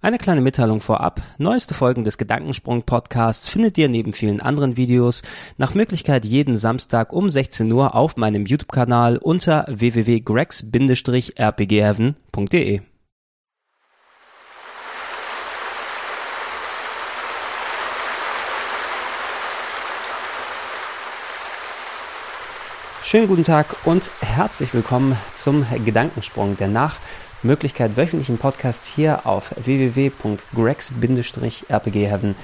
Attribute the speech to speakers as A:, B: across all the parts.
A: Eine kleine Mitteilung vorab. Neueste Folgen des Gedankensprung Podcasts findet ihr neben vielen anderen Videos nach Möglichkeit jeden Samstag um 16 Uhr auf meinem YouTube-Kanal unter www.grex-rpgheaven.de. Schönen guten Tag und herzlich willkommen zum Gedankensprung, der nach Möglichkeit wöchentlichen Podcast hier auf www.grex-rpgheaven.de.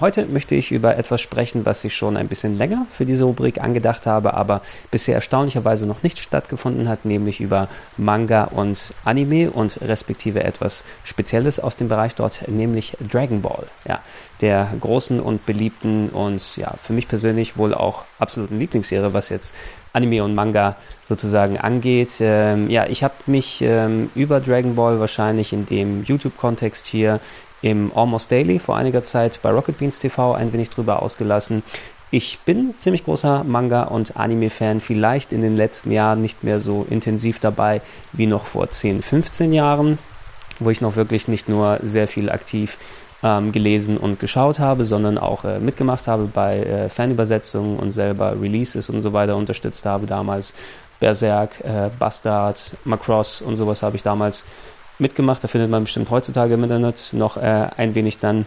A: Heute möchte ich über etwas sprechen, was ich schon ein bisschen länger für diese Rubrik angedacht habe, aber bisher erstaunlicherweise noch nicht stattgefunden hat, nämlich über Manga und Anime und respektive etwas Spezielles aus dem Bereich dort, nämlich Dragon Ball. Ja, der großen und beliebten und ja, für mich persönlich wohl auch absoluten Lieblingsserie, was jetzt Anime und Manga sozusagen angeht. Ähm, ja, ich habe mich ähm, über Dragon Ball wahrscheinlich in dem YouTube-Kontext hier im Almost Daily vor einiger Zeit bei Rocket Beans TV ein wenig drüber ausgelassen. Ich bin ziemlich großer Manga- und Anime-Fan, vielleicht in den letzten Jahren nicht mehr so intensiv dabei wie noch vor 10, 15 Jahren, wo ich noch wirklich nicht nur sehr viel aktiv ähm, gelesen und geschaut habe, sondern auch äh, mitgemacht habe bei äh, Fanübersetzungen und selber Releases und so weiter unterstützt habe damals. Berserk, äh, Bastard, Macross und sowas habe ich damals mitgemacht. Da findet man bestimmt heutzutage im Internet noch äh, ein wenig dann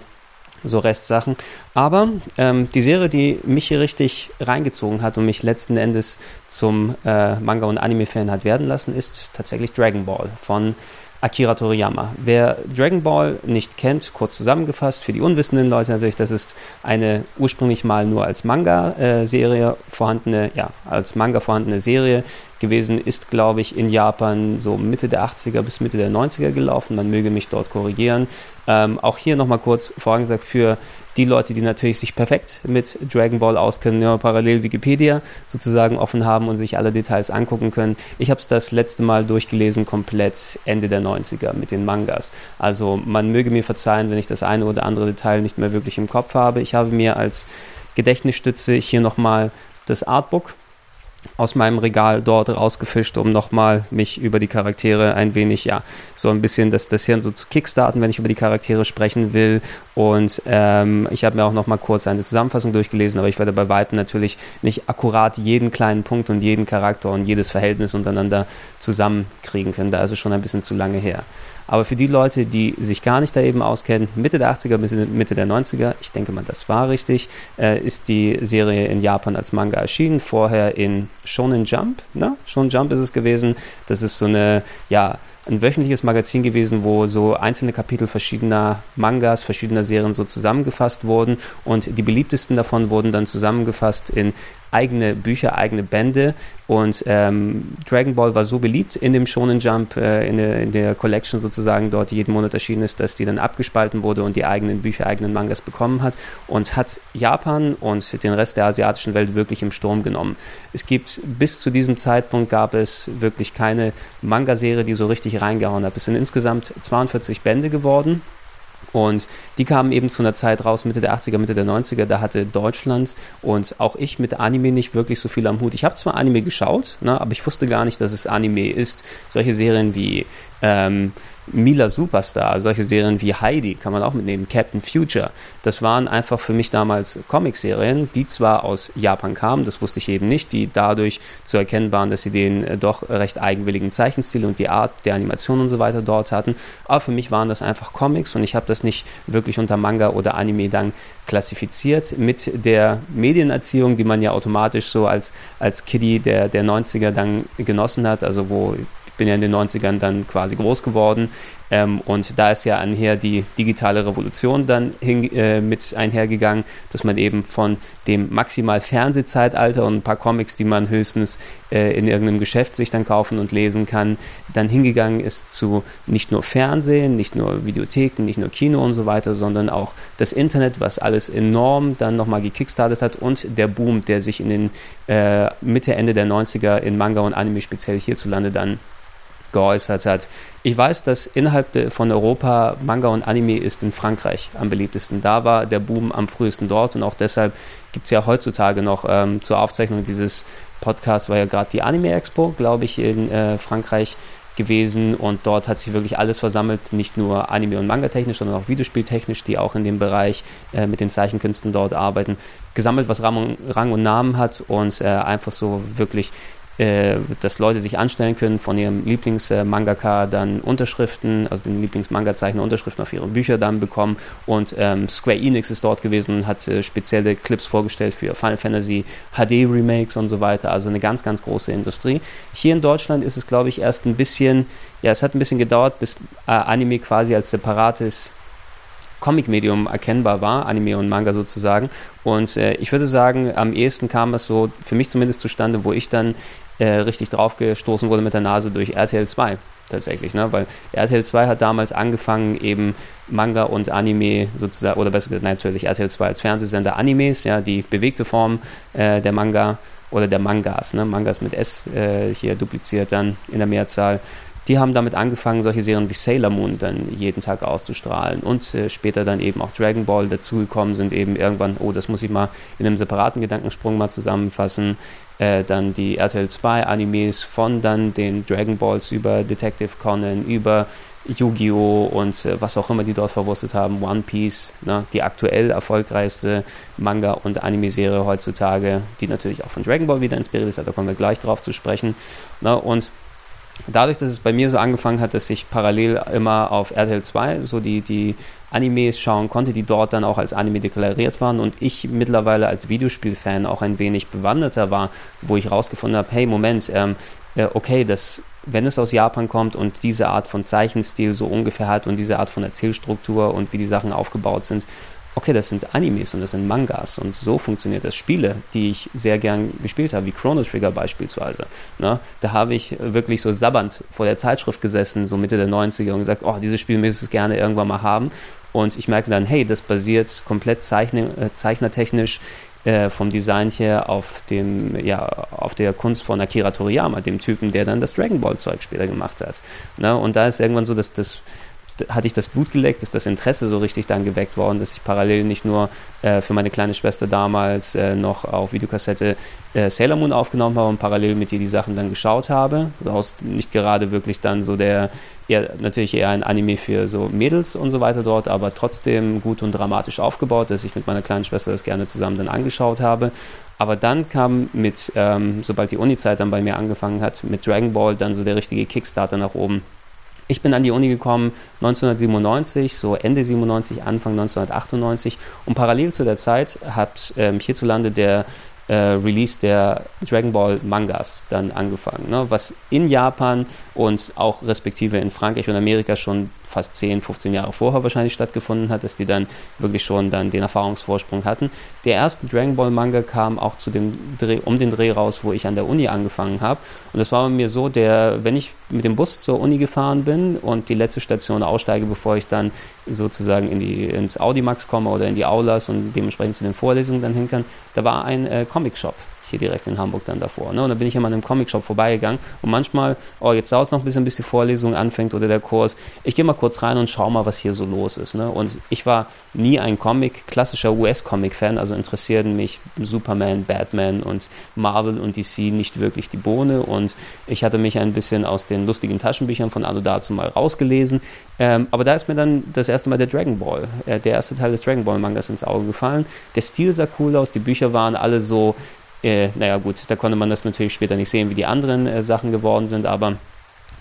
A: so Restsachen. Aber ähm, die Serie, die mich hier richtig reingezogen hat und mich letzten Endes zum äh, Manga- und Anime-Fan hat werden lassen, ist tatsächlich Dragon Ball von Akira Toriyama. Wer Dragon Ball nicht kennt, kurz zusammengefasst, für die unwissenden Leute natürlich, das ist eine ursprünglich mal nur als Manga-Serie vorhandene, ja, als Manga vorhandene Serie gewesen, ist, glaube ich, in Japan so Mitte der 80er bis Mitte der 90er gelaufen. Man möge mich dort korrigieren. Ähm, auch hier nochmal kurz vorangesagt für die Leute, die natürlich sich perfekt mit Dragon Ball auskennen, ja, parallel Wikipedia sozusagen offen haben und sich alle Details angucken können. Ich habe es das letzte Mal durchgelesen, komplett Ende der 90er mit den Mangas. Also man möge mir verzeihen, wenn ich das eine oder andere Detail nicht mehr wirklich im Kopf habe. Ich habe mir als Gedächtnisstütze hier nochmal das Artbook aus meinem Regal dort rausgefischt, um nochmal mich über die Charaktere ein wenig, ja, so ein bisschen das, das Hirn so zu kickstarten, wenn ich über die Charaktere sprechen will. Und ähm, ich habe mir auch nochmal kurz eine Zusammenfassung durchgelesen, aber ich werde bei Weitem natürlich nicht akkurat jeden kleinen Punkt und jeden Charakter und jedes Verhältnis untereinander zusammenkriegen können. Da ist es schon ein bisschen zu lange her. Aber für die Leute, die sich gar nicht da eben auskennen, Mitte der 80er bis Mitte der 90er, ich denke mal, das war richtig, äh, ist die Serie in Japan als Manga erschienen. Vorher in Shonen Jump, ne? Shonen Jump ist es gewesen. Das ist so eine, ja, ein wöchentliches Magazin gewesen, wo so einzelne Kapitel verschiedener Mangas, verschiedener Serien so zusammengefasst wurden und die beliebtesten davon wurden dann zusammengefasst in eigene Bücher, eigene Bände und ähm, Dragon Ball war so beliebt in dem Shonen Jump, äh, in, der, in, der, Collection sozusagen dort, jeden Monat erschienen ist, dass die dann abgespalten wurde und die eigenen Bücher, eigenen Mangas bekommen hat und hat Japan und den Rest der asiatischen Welt wirklich im Sturm genommen. Es gibt bis zu diesem Zeitpunkt gab es wirklich keine Manga-Serie, die so richtig reingehauen hat. Es sind insgesamt 42 Bände geworden und die kamen eben zu einer Zeit raus, Mitte der 80er, Mitte der 90er, da hatte Deutschland und auch ich mit Anime nicht wirklich so viel am Hut. Ich habe zwar Anime geschaut, ne, aber ich wusste gar nicht, dass es Anime ist. Solche Serien wie ähm, Mila Superstar, solche Serien wie Heidi kann man auch mitnehmen, Captain Future. Das waren einfach für mich damals Comicserien, die zwar aus Japan kamen, das wusste ich eben nicht, die dadurch zu erkennen waren, dass sie den äh, doch recht eigenwilligen Zeichenstil und die Art der Animation und so weiter dort hatten. Aber für mich waren das einfach Comics und ich habe das nicht wirklich unter Manga oder Anime dann klassifiziert mit der Medienerziehung, die man ja automatisch so als, als Kiddie der, der 90er dann genossen hat, also wo bin ja in den 90ern dann quasi groß geworden. Ähm, und da ist ja einher die digitale Revolution dann hin, äh, mit einhergegangen, dass man eben von dem maximal Fernsehzeitalter und ein paar Comics, die man höchstens äh, in irgendeinem Geschäft sich dann kaufen und lesen kann, dann hingegangen ist zu nicht nur Fernsehen, nicht nur Videotheken, nicht nur Kino und so weiter, sondern auch das Internet, was alles enorm dann nochmal gekickstartet hat und der Boom, der sich in den äh, Mitte, Ende der 90er in Manga und Anime speziell hierzulande dann geäußert hat. Ich weiß, dass innerhalb von Europa Manga und Anime ist in Frankreich am beliebtesten. Da war der Boom am frühesten dort und auch deshalb gibt es ja heutzutage noch ähm, zur Aufzeichnung dieses Podcasts, war ja gerade die Anime Expo, glaube ich, in äh, Frankreich gewesen und dort hat sich wirklich alles versammelt, nicht nur Anime- und Manga-technisch, sondern auch Videospieltechnisch, die auch in dem Bereich äh, mit den Zeichenkünsten dort arbeiten, gesammelt, was Rang und Namen hat und äh, einfach so wirklich äh, dass Leute sich anstellen können, von ihrem Lieblingsmangaka dann Unterschriften, also den Lieblingsmanga-Zeichner Unterschriften auf ihre Bücher dann bekommen. Und ähm, Square Enix ist dort gewesen und hat äh, spezielle Clips vorgestellt für Final Fantasy HD-Remakes und so weiter. Also eine ganz, ganz große Industrie. Hier in Deutschland ist es, glaube ich, erst ein bisschen, ja, es hat ein bisschen gedauert, bis äh, Anime quasi als separates Comic-Medium erkennbar war, Anime und Manga sozusagen. Und äh, ich würde sagen, am ehesten kam es so, für mich zumindest zustande, wo ich dann äh, richtig draufgestoßen wurde mit der Nase durch RTL 2 tatsächlich, ne? weil RTL 2 hat damals angefangen, eben Manga und Anime sozusagen, oder besser gesagt natürlich RTL 2 als Fernsehsender Animes, ja, die bewegte Form äh, der Manga oder der Mangas, ne? Mangas mit S äh, hier dupliziert dann in der Mehrzahl. Die haben damit angefangen, solche Serien wie Sailor Moon dann jeden Tag auszustrahlen und äh, später dann eben auch Dragon Ball dazugekommen sind, eben irgendwann, oh, das muss ich mal in einem separaten Gedankensprung mal zusammenfassen äh, dann die RTL 2 Animes von dann den Dragon Balls über Detective Conan, über Yu-Gi-Oh! und äh, was auch immer die dort verwurstet haben, One Piece, ne, die aktuell erfolgreichste Manga- und Anime-Serie heutzutage, die natürlich auch von Dragon Ball wieder inspiriert ist, da kommen wir gleich drauf zu sprechen. Ne, und dadurch, dass es bei mir so angefangen hat, dass ich parallel immer auf RTL 2 so die, die Animes schauen konnte, die dort dann auch als Anime deklariert waren und ich mittlerweile als Videospielfan auch ein wenig bewanderter war, wo ich rausgefunden habe, hey, Moment, ähm, äh, okay, das, wenn es aus Japan kommt und diese Art von Zeichenstil so ungefähr hat und diese Art von Erzählstruktur und wie die Sachen aufgebaut sind, okay, das sind Animes und das sind Mangas und so funktioniert das. Spiele, die ich sehr gern gespielt habe, wie Chrono Trigger beispielsweise. Ne? Da habe ich wirklich so sabbernd vor der Zeitschrift gesessen, so Mitte der 90er und gesagt, oh, dieses Spiel möchte ich gerne irgendwann mal haben. Und ich merke dann, hey, das basiert komplett zeichne, äh, zeichnertechnisch äh, vom Design her auf dem, ja, auf der Kunst von Akira Toriyama, dem Typen, der dann das Dragon Ball Zeug später gemacht hat. Ne? Und da ist irgendwann so, dass das hatte ich das Blut geleckt, ist das Interesse so richtig dann geweckt worden, dass ich parallel nicht nur äh, für meine kleine Schwester damals äh, noch auf Videokassette äh, Sailor Moon aufgenommen habe und parallel mit ihr die Sachen dann geschaut habe. Daraus nicht gerade wirklich dann so der, eher, natürlich eher ein Anime für so Mädels und so weiter dort, aber trotzdem gut und dramatisch aufgebaut, dass ich mit meiner kleinen Schwester das gerne zusammen dann angeschaut habe. Aber dann kam mit, ähm, sobald die Uni-Zeit dann bei mir angefangen hat, mit Dragon Ball dann so der richtige Kickstarter nach oben ich bin an die Uni gekommen 1997, so Ende 97, Anfang 1998 und parallel zu der Zeit hat ähm, hierzulande der äh, Release der Dragon Ball Mangas dann angefangen, ne? was in Japan und auch respektive in Frankreich und Amerika schon fast 10, 15 Jahre vorher wahrscheinlich stattgefunden hat, dass die dann wirklich schon dann den Erfahrungsvorsprung hatten. Der erste Dragon Ball Manga kam auch zu dem Dreh, um den Dreh raus, wo ich an der Uni angefangen habe. Und das war bei mir so, der, wenn ich mit dem Bus zur Uni gefahren bin und die letzte Station aussteige, bevor ich dann sozusagen in die, ins Audimax komme oder in die Aulas und dementsprechend zu den Vorlesungen dann hin kann, da war ein äh, Comic-Shop hier direkt in Hamburg dann davor. Ne? Und da bin ich immer an einem Comic-Shop vorbeigegangen und manchmal, oh, jetzt dauert es noch ein bisschen, bis die Vorlesung anfängt oder der Kurs. Ich gehe mal kurz rein und schaue mal, was hier so los ist. Ne? Und ich war nie ein Comic, klassischer US-Comic-Fan, also interessierten mich Superman, Batman und Marvel und DC nicht wirklich die Bohne und ich hatte mich ein bisschen aus den lustigen Taschenbüchern von Anno dazu mal rausgelesen. Ähm, aber da ist mir dann das erste Mal der Dragon Ball, äh, der erste Teil des Dragon Ball Mangas ins Auge gefallen. Der Stil sah cool aus, die Bücher waren alle so äh, naja gut, da konnte man das natürlich später nicht sehen, wie die anderen äh, Sachen geworden sind, aber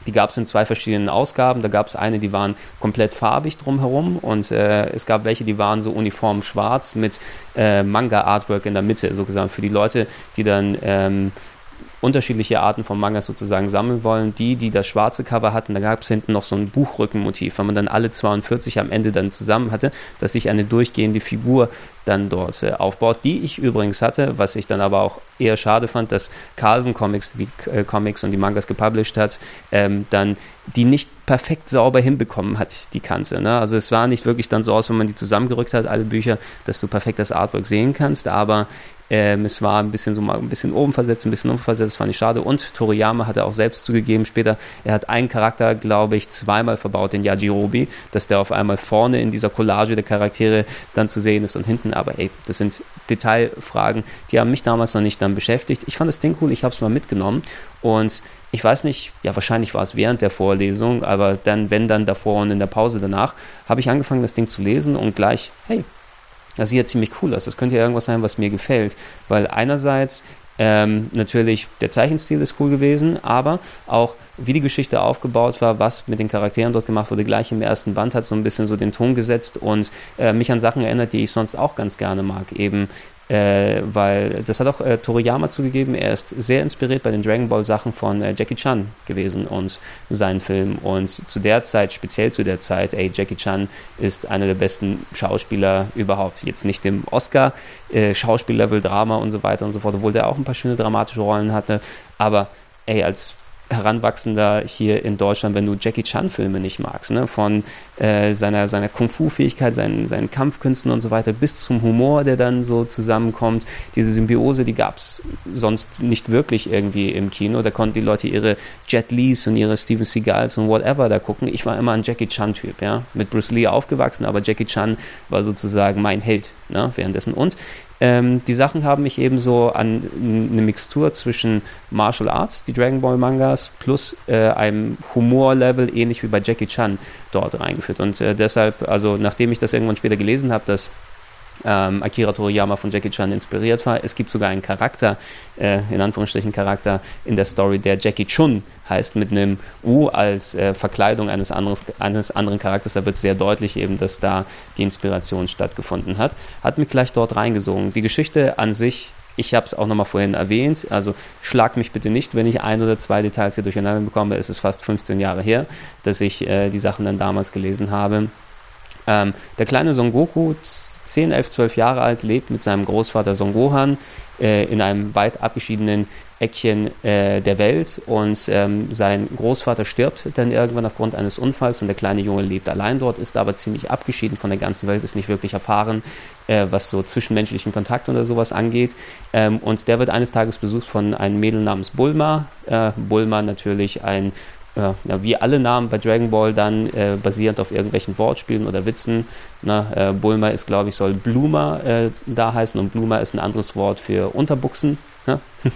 A: die gab es in zwei verschiedenen Ausgaben. Da gab es eine, die waren komplett farbig drumherum und äh, es gab welche, die waren so uniform schwarz mit äh, Manga-Artwork in der Mitte, sozusagen für die Leute, die dann ähm, unterschiedliche Arten von Mangas sozusagen sammeln wollen. Die, die das schwarze Cover hatten, da gab es hinten noch so ein Buchrückenmotiv, weil man dann alle 42 am Ende dann zusammen hatte, dass sich eine durchgehende Figur dann dort äh, aufbaut, die ich übrigens hatte, was ich dann aber auch eher schade fand, dass Carlsen Comics die äh, Comics und die Mangas gepublished hat, ähm, dann die nicht perfekt sauber hinbekommen hat, die Kante. Ne? Also es war nicht wirklich dann so aus, wenn man die zusammengerückt hat, alle Bücher, dass du perfekt das Artwork sehen kannst, aber Ähm, es war ein bisschen so mal ein bisschen oben versetzt, ein bisschen unten versetzt, das fand ich schade. Und Toriyama hat er auch selbst zugegeben später, er hat einen Charakter, glaube ich, zweimal verbaut, den Yajirobe, dass der auf einmal vorne in dieser Collage der Charaktere dann zu sehen ist und hinten. Aber ey, das sind Detailfragen, die haben mich damals noch nicht dann beschäftigt. Ich fand das Ding cool, ich habe es mal mitgenommen und ich weiß nicht, ja, wahrscheinlich war es während der Vorlesung, aber dann, wenn dann davor und in der Pause danach, habe ich angefangen, das Ding zu lesen und gleich, hey, das sieht ja ziemlich cool aus. Das könnte ja irgendwas sein, was mir gefällt. Weil einerseits ähm, natürlich der Zeichenstil ist cool gewesen, aber auch wie die Geschichte aufgebaut war, was mit den Charakteren dort gemacht wurde, gleich im ersten Band hat so ein bisschen so den Ton gesetzt und äh, mich an Sachen erinnert, die ich sonst auch ganz gerne mag. Eben äh, weil das hat auch äh, Toriyama zugegeben, er ist sehr inspiriert bei den Dragon Ball Sachen von äh, Jackie Chan gewesen und seinen Film und zu der Zeit, speziell zu der Zeit, ey, Jackie Chan ist einer der besten Schauspieler überhaupt, jetzt nicht im Oscar, äh, Schauspiellevel, Drama und so weiter und so fort, obwohl der auch ein paar schöne dramatische Rollen hatte, aber ey, als Heranwachsender hier in Deutschland, wenn du Jackie Chan-Filme nicht magst, ne? von äh, seiner, seiner Kung-Fu-Fähigkeit, seinen, seinen Kampfkünsten und so weiter, bis zum Humor, der dann so zusammenkommt. Diese Symbiose, die gab es sonst nicht wirklich irgendwie im Kino. Da konnten die Leute ihre Jet Lees und ihre Steven Seagals und whatever da gucken. Ich war immer ein Jackie Chan-Typ, ja, mit Bruce Lee aufgewachsen, aber Jackie Chan war sozusagen mein Held ne? währenddessen. Und ähm, die Sachen haben mich eben so an eine Mixtur zwischen Martial Arts, die Dragon Ball Mangas, plus äh, einem Humorlevel, ähnlich wie bei Jackie Chan, dort reingeführt. Und äh, deshalb, also nachdem ich das irgendwann später gelesen habe, dass ähm, Akira Toriyama von Jackie Chan inspiriert war. Es gibt sogar einen Charakter, äh, in Anführungsstrichen Charakter in der Story, der Jackie Chun heißt, mit einem U als äh, Verkleidung eines, anderes, eines anderen Charakters. Da wird sehr deutlich eben, dass da die Inspiration stattgefunden hat. Hat mich gleich dort reingesungen. Die Geschichte an sich ich habe es auch nochmal vorhin erwähnt, also schlag mich bitte nicht, wenn ich ein oder zwei Details hier durcheinander bekomme. Es ist fast 15 Jahre her, dass ich äh, die Sachen dann damals gelesen habe. Ähm, der kleine Son Goku 10, 11, 12 Jahre alt, lebt mit seinem Großvater Son Gohan äh, in einem weit abgeschiedenen Eckchen äh, der Welt und ähm, sein Großvater stirbt dann irgendwann aufgrund eines Unfalls und der kleine Junge lebt allein dort, ist aber ziemlich abgeschieden von der ganzen Welt, ist nicht wirklich erfahren, äh, was so zwischenmenschlichen Kontakt oder sowas angeht. Ähm, und der wird eines Tages besucht von einem Mädel namens Bulma. Äh, Bulma natürlich ein ja, wie alle Namen bei Dragon Ball dann äh, basierend auf irgendwelchen Wortspielen oder Witzen. Na, äh, Bulma ist, glaube ich, soll Bluma äh, da heißen und Bluma ist ein anderes Wort für Unterbuchsen. Ja?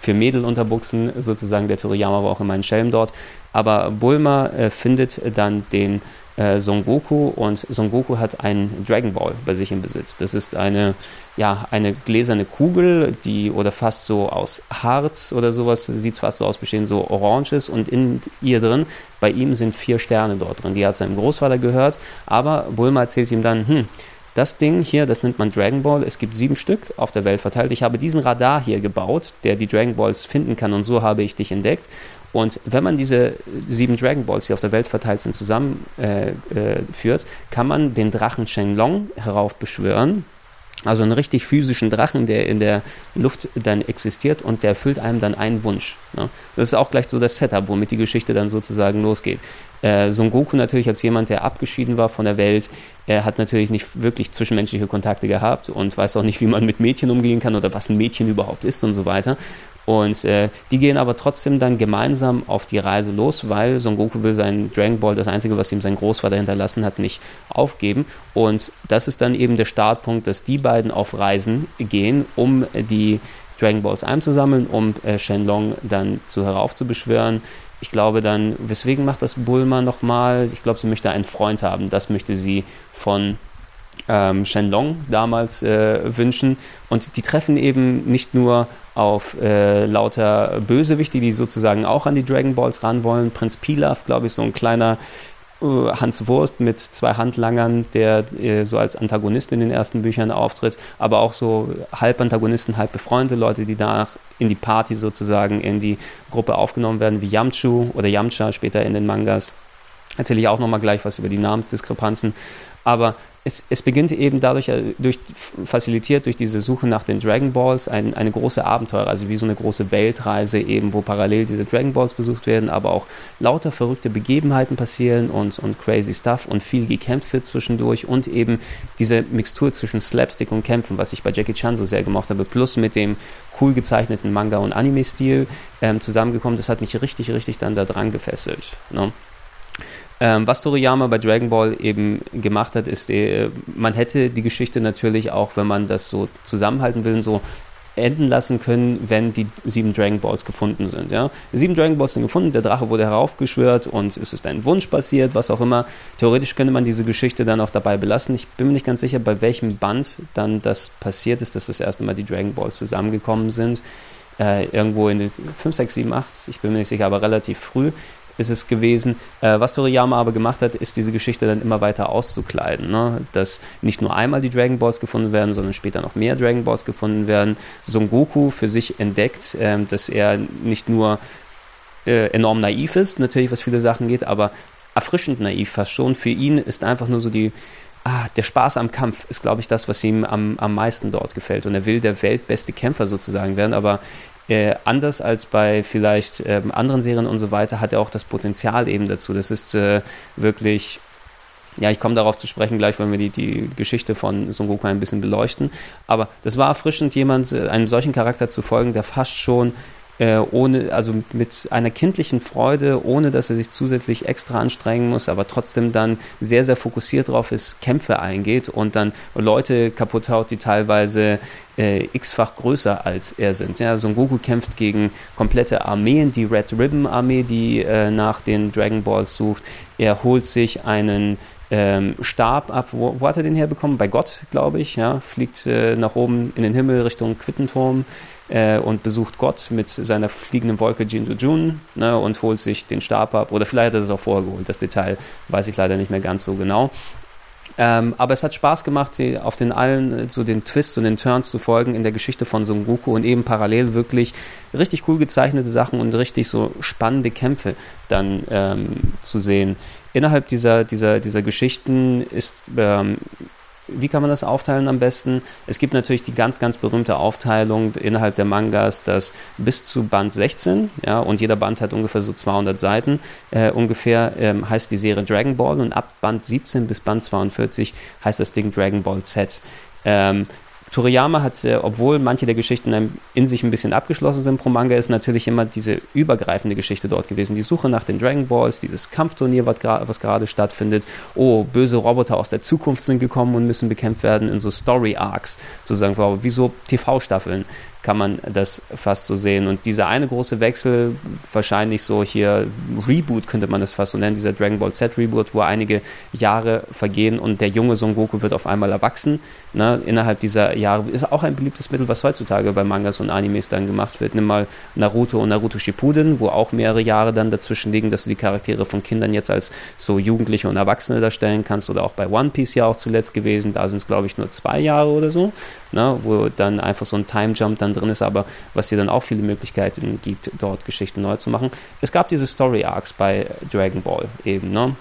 A: für Mädelunterbuchsen sozusagen. Der Toriyama war auch immer ein Schelm dort. Aber Bulma äh, findet dann den äh, Son Goku und Son Goku hat einen Dragon Ball bei sich im Besitz. Das ist eine, ja, eine gläserne Kugel, die oder fast so aus Harz oder sowas, sieht es fast so aus, bestehen so oranges und in ihr drin, bei ihm sind vier Sterne dort drin. Die hat seinem Großvater gehört, aber Bulma erzählt ihm dann, hm, das Ding hier, das nennt man Dragon Ball. Es gibt sieben Stück auf der Welt verteilt. Ich habe diesen Radar hier gebaut, der die Dragon Balls finden kann und so habe ich dich entdeckt. Und wenn man diese sieben Dragon Balls, die auf der Welt verteilt sind, zusammenführt, äh, äh, kann man den Drachen Shenlong heraufbeschwören. Also einen richtig physischen Drachen, der in der Luft dann existiert und der erfüllt einem dann einen Wunsch. Ne? Das ist auch gleich so das Setup, womit die Geschichte dann sozusagen losgeht. Äh, Son Goku natürlich als jemand, der abgeschieden war von der Welt, er hat natürlich nicht wirklich zwischenmenschliche Kontakte gehabt und weiß auch nicht, wie man mit Mädchen umgehen kann oder was ein Mädchen überhaupt ist und so weiter. Und äh, die gehen aber trotzdem dann gemeinsam auf die Reise los, weil Son Goku will seinen Dragon Ball, das Einzige, was ihm sein Großvater hinterlassen hat, nicht aufgeben. Und das ist dann eben der Startpunkt, dass die beiden auf Reisen gehen, um die Dragon Balls einzusammeln, um äh, Shenlong dann zu heraufzubeschwören. Ich glaube dann, weswegen macht das Bulma nochmal? Ich glaube, sie möchte einen Freund haben. Das möchte sie von ähm, Shenlong damals äh, wünschen. Und die treffen eben nicht nur auf äh, lauter Bösewichte, die sozusagen auch an die Dragon Balls ran wollen. Prinz Pilaf, glaube ich, so ein kleiner Hans Wurst mit zwei Handlangern, der äh, so als Antagonist in den ersten Büchern auftritt, aber auch so halb Antagonisten, halb befreundete Leute, die danach in die Party sozusagen, in die Gruppe aufgenommen werden, wie Yamchu oder Yamcha später in den Mangas. Erzähle ich auch nochmal gleich was über die Namensdiskrepanzen. Aber es, es beginnt eben dadurch, äh, durch, facilitiert durch diese Suche nach den Dragon Balls, ein, eine große Abenteuer, also wie so eine große Weltreise eben, wo parallel diese Dragon Balls besucht werden, aber auch lauter verrückte Begebenheiten passieren und, und crazy Stuff und viel gekämpft wird zwischendurch und eben diese Mixtur zwischen Slapstick und Kämpfen, was ich bei Jackie Chan so sehr gemocht habe, plus mit dem cool gezeichneten Manga- und Anime-Stil ähm, zusammengekommen, das hat mich richtig, richtig dann da dran gefesselt. Ne? Ähm, was Toriyama bei Dragon Ball eben gemacht hat, ist, äh, man hätte die Geschichte natürlich auch, wenn man das so zusammenhalten will, so enden lassen können, wenn die sieben Dragon Balls gefunden sind. Ja? Sieben Dragon Balls sind gefunden, der Drache wurde heraufgeschwört und es ist ein Wunsch passiert, was auch immer. Theoretisch könnte man diese Geschichte dann auch dabei belassen. Ich bin mir nicht ganz sicher, bei welchem Band dann das passiert ist, dass das erste Mal die Dragon Balls zusammengekommen sind. Äh, irgendwo in den 5, 6, 7, 8, ich bin mir nicht sicher, aber relativ früh ist es gewesen. Äh, was Toriyama aber gemacht hat, ist diese Geschichte dann immer weiter auszukleiden. Ne? Dass nicht nur einmal die Dragon Balls gefunden werden, sondern später noch mehr Dragon Balls gefunden werden. Son Goku für sich entdeckt, äh, dass er nicht nur äh, enorm naiv ist, natürlich was viele Sachen geht, aber erfrischend naiv fast schon. Für ihn ist einfach nur so die, ah, der Spaß am Kampf ist, glaube ich, das, was ihm am, am meisten dort gefällt. Und er will der weltbeste Kämpfer sozusagen werden, aber äh, anders als bei vielleicht ähm, anderen Serien und so weiter, hat er auch das Potenzial eben dazu. Das ist äh, wirklich, ja, ich komme darauf zu sprechen gleich, wenn wir die, die Geschichte von Son Goku ein bisschen beleuchten. Aber das war erfrischend, jemand, äh, einem solchen Charakter zu folgen, der fast schon äh, ohne, also mit einer kindlichen Freude, ohne dass er sich zusätzlich extra anstrengen muss, aber trotzdem dann sehr, sehr fokussiert drauf ist, Kämpfe eingeht und dann Leute kaputt haut, die teilweise äh, x-fach größer als er sind. Ja, Son Goku kämpft gegen komplette Armeen, die Red Ribbon Armee, die äh, nach den Dragon Balls sucht. Er holt sich einen ähm, Stab ab. Wo, wo, hat er den herbekommen? Bei Gott, glaube ich. Ja, fliegt äh, nach oben in den Himmel Richtung Quittenturm äh, und besucht Gott mit seiner fliegenden Wolke Jinju Jun ne, und holt sich den Stab ab. Oder vielleicht hat er es auch vorher geholt. Das Detail weiß ich leider nicht mehr ganz so genau. Ähm, aber es hat Spaß gemacht, auf den allen so den Twists und den Turns zu folgen in der Geschichte von Son Goku und eben parallel wirklich richtig cool gezeichnete Sachen und richtig so spannende Kämpfe dann ähm, zu sehen. Innerhalb dieser, dieser, dieser Geschichten ist ähm, wie kann man das aufteilen am besten? Es gibt natürlich die ganz, ganz berühmte Aufteilung innerhalb der Mangas, dass bis zu Band 16, ja, und jeder Band hat ungefähr so 200 Seiten, äh, ungefähr ähm, heißt die Serie Dragon Ball und ab Band 17 bis Band 42 heißt das Ding Dragon Ball Z. Ähm, Toriyama hat, obwohl manche der Geschichten in sich ein bisschen abgeschlossen sind pro Manga, ist natürlich immer diese übergreifende Geschichte dort gewesen. Die Suche nach den Dragon Balls, dieses Kampfturnier, was, gerade stattfindet. Oh, böse Roboter aus der Zukunft sind gekommen und müssen bekämpft werden in so Story-Arcs, sozusagen, wie so TV-Staffeln kann man das fast so sehen. Und dieser eine große Wechsel, wahrscheinlich so hier Reboot könnte man das fast so nennen, dieser Dragon Ball Z Reboot, wo einige Jahre vergehen und der junge Son Goku wird auf einmal erwachsen. Ne? Innerhalb dieser Jahre ist auch ein beliebtes Mittel, was heutzutage bei Mangas und Animes dann gemacht wird. Nimm mal Naruto und Naruto Shippuden, wo auch mehrere Jahre dann dazwischen liegen, dass du die Charaktere von Kindern jetzt als so Jugendliche und Erwachsene darstellen kannst. Oder auch bei One Piece ja auch zuletzt gewesen. Da sind es, glaube ich, nur zwei Jahre oder so, ne? wo dann einfach so ein Time Jump dann drin ist, aber was dir dann auch viele Möglichkeiten gibt, dort Geschichten neu zu machen. Es gab diese Story Arcs bei Dragon Ball eben, ne?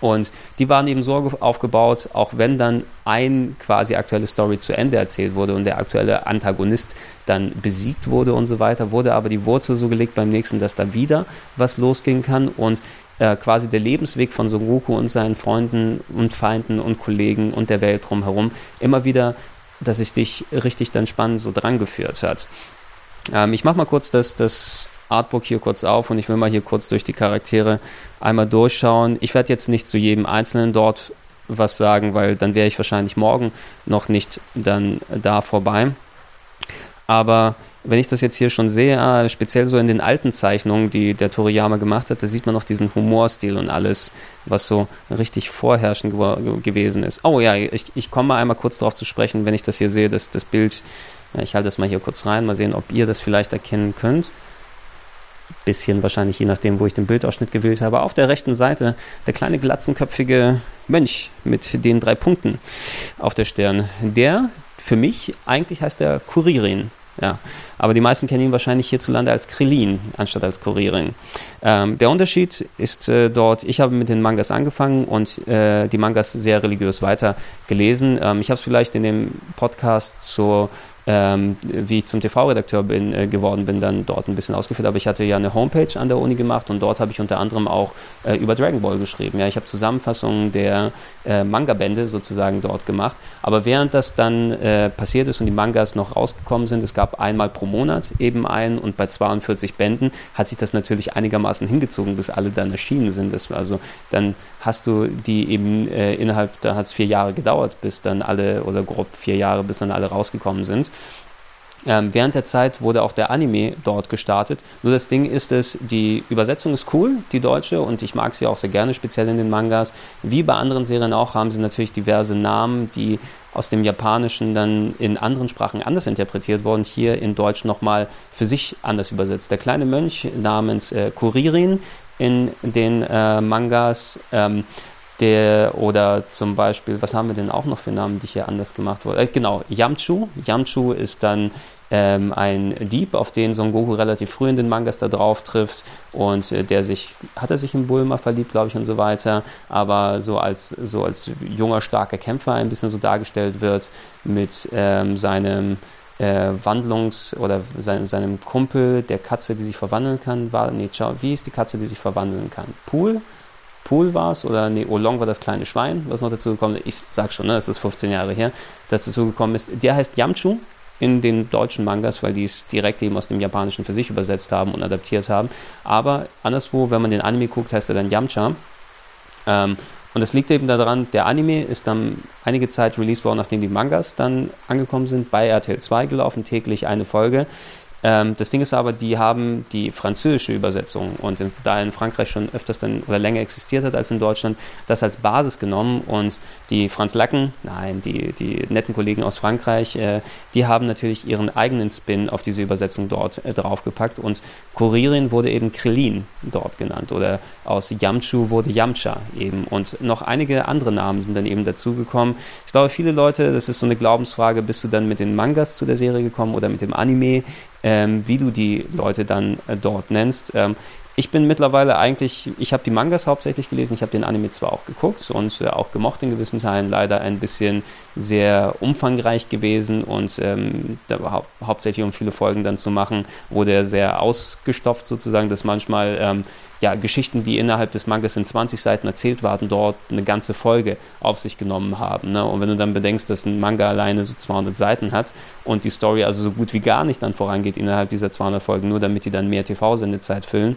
A: Und die waren eben so aufgebaut, auch wenn dann ein quasi aktuelle Story zu Ende erzählt wurde und der aktuelle Antagonist dann besiegt wurde und so weiter, wurde aber die Wurzel so gelegt beim nächsten, dass da wieder was losgehen kann und äh, quasi der Lebensweg von Son Goku und seinen Freunden und Feinden und Kollegen und der Welt drumherum immer wieder dass es dich richtig dann spannend so dran geführt hat. Ähm, ich mache mal kurz das, das Artbook hier kurz auf und ich will mal hier kurz durch die Charaktere einmal durchschauen. Ich werde jetzt nicht zu jedem Einzelnen dort was sagen, weil dann wäre ich wahrscheinlich morgen noch nicht dann da vorbei. Aber wenn ich das jetzt hier schon sehe, ah, speziell so in den alten Zeichnungen, die der Toriyama gemacht hat, da sieht man noch diesen Humorstil und alles, was so richtig vorherrschend gew gewesen ist. Oh ja, ich, ich komme mal einmal kurz darauf zu sprechen, wenn ich das hier sehe, dass das Bild, ich halte das mal hier kurz rein, mal sehen, ob ihr das vielleicht erkennen könnt. Bisschen wahrscheinlich, je nachdem, wo ich den Bildausschnitt gewählt habe. Auf der rechten Seite der kleine glatzenköpfige Mönch mit den drei Punkten auf der Stirn. Der, für mich, eigentlich heißt der Kuririn Ja. Aber die meisten kennen ihn wahrscheinlich hierzulande als Krillin anstatt als Kuririn. Ähm, der Unterschied ist äh, dort, ich habe mit den Mangas angefangen und äh, die Mangas sehr religiös weiter gelesen. Ähm, ich habe es vielleicht in dem Podcast zur ähm, wie ich zum TV-Redakteur bin, äh, geworden bin, dann dort ein bisschen ausgeführt. Aber ich hatte ja eine Homepage an der Uni gemacht und dort habe ich unter anderem auch äh, über Dragon Ball geschrieben. Ja, ich habe Zusammenfassungen der äh, Manga-Bände sozusagen dort gemacht. Aber während das dann äh, passiert ist und die Mangas noch rausgekommen sind, es gab einmal pro Monat eben einen und bei 42 Bänden hat sich das natürlich einigermaßen hingezogen, bis alle dann erschienen sind. Das, also dann hast du die eben äh, innerhalb, da hat es vier Jahre gedauert, bis dann alle, oder grob vier Jahre, bis dann alle rausgekommen sind. Ähm, während der Zeit wurde auch der Anime dort gestartet. Nur das Ding ist es, die Übersetzung ist cool, die deutsche, und ich mag sie auch sehr gerne, speziell in den Mangas. Wie bei anderen Serien auch haben sie natürlich diverse Namen, die aus dem Japanischen dann in anderen Sprachen anders interpretiert wurden, hier in Deutsch nochmal für sich anders übersetzt. Der kleine Mönch namens äh, Kuririn in den äh, Mangas. Ähm, der, oder zum Beispiel, was haben wir denn auch noch für Namen, die hier anders gemacht wurden? Äh, genau, Yamchu. Yamchu ist dann ähm, ein Dieb, auf den Son Goku relativ früh in den Mangas da drauf trifft und äh, der sich, hat er sich in Bulma verliebt, glaube ich, und so weiter, aber so als, so als junger, starker Kämpfer ein bisschen so dargestellt wird mit ähm, seinem äh, Wandlungs- oder sein, seinem Kumpel, der Katze, die sich verwandeln kann, war, nee, ciao, wie ist die Katze, die sich verwandeln kann? Pool? Pool war es oder nee, Olong war das kleine Schwein, was noch dazu gekommen ist. Ich sag schon, ne, das ist 15 Jahre her, dass dazu gekommen ist. Der heißt Yamchu in den deutschen Mangas, weil die es direkt eben aus dem Japanischen für sich übersetzt haben und adaptiert haben. Aber anderswo, wenn man den Anime guckt, heißt er dann Yamcha. Ähm, und das liegt eben daran, der Anime ist dann einige Zeit released worden, nachdem die Mangas dann angekommen sind, bei RTL 2 gelaufen, täglich eine Folge. Ähm, das Ding ist aber, die haben die französische Übersetzung und in, da in Frankreich schon öfters dann oder länger existiert hat als in Deutschland, das als Basis genommen und die Franz Lacken, nein, die, die netten Kollegen aus Frankreich, äh, die haben natürlich ihren eigenen Spin auf diese Übersetzung dort äh, draufgepackt und Kuririn wurde eben Krillin dort genannt oder aus Yamchu wurde Yamcha eben und noch einige andere Namen sind dann eben dazugekommen. Ich glaube, viele Leute, das ist so eine Glaubensfrage, bist du dann mit den Mangas zu der Serie gekommen oder mit dem Anime? Ähm, wie du die Leute dann äh, dort nennst. Ähm, ich bin mittlerweile eigentlich, ich habe die Mangas hauptsächlich gelesen, ich habe den Anime zwar auch geguckt und äh, auch gemocht in gewissen Teilen, leider ein bisschen sehr umfangreich gewesen und ähm, hau hauptsächlich um viele Folgen dann zu machen, wurde er sehr ausgestopft sozusagen, dass manchmal ähm, ja, Geschichten, die innerhalb des Mangas in 20 Seiten erzählt waren, dort eine ganze Folge auf sich genommen haben. Ne? Und wenn du dann bedenkst, dass ein Manga alleine so 200 Seiten hat und die Story also so gut wie gar nicht dann vorangeht innerhalb dieser 200 Folgen, nur damit die dann mehr TV-Sendezeit füllen,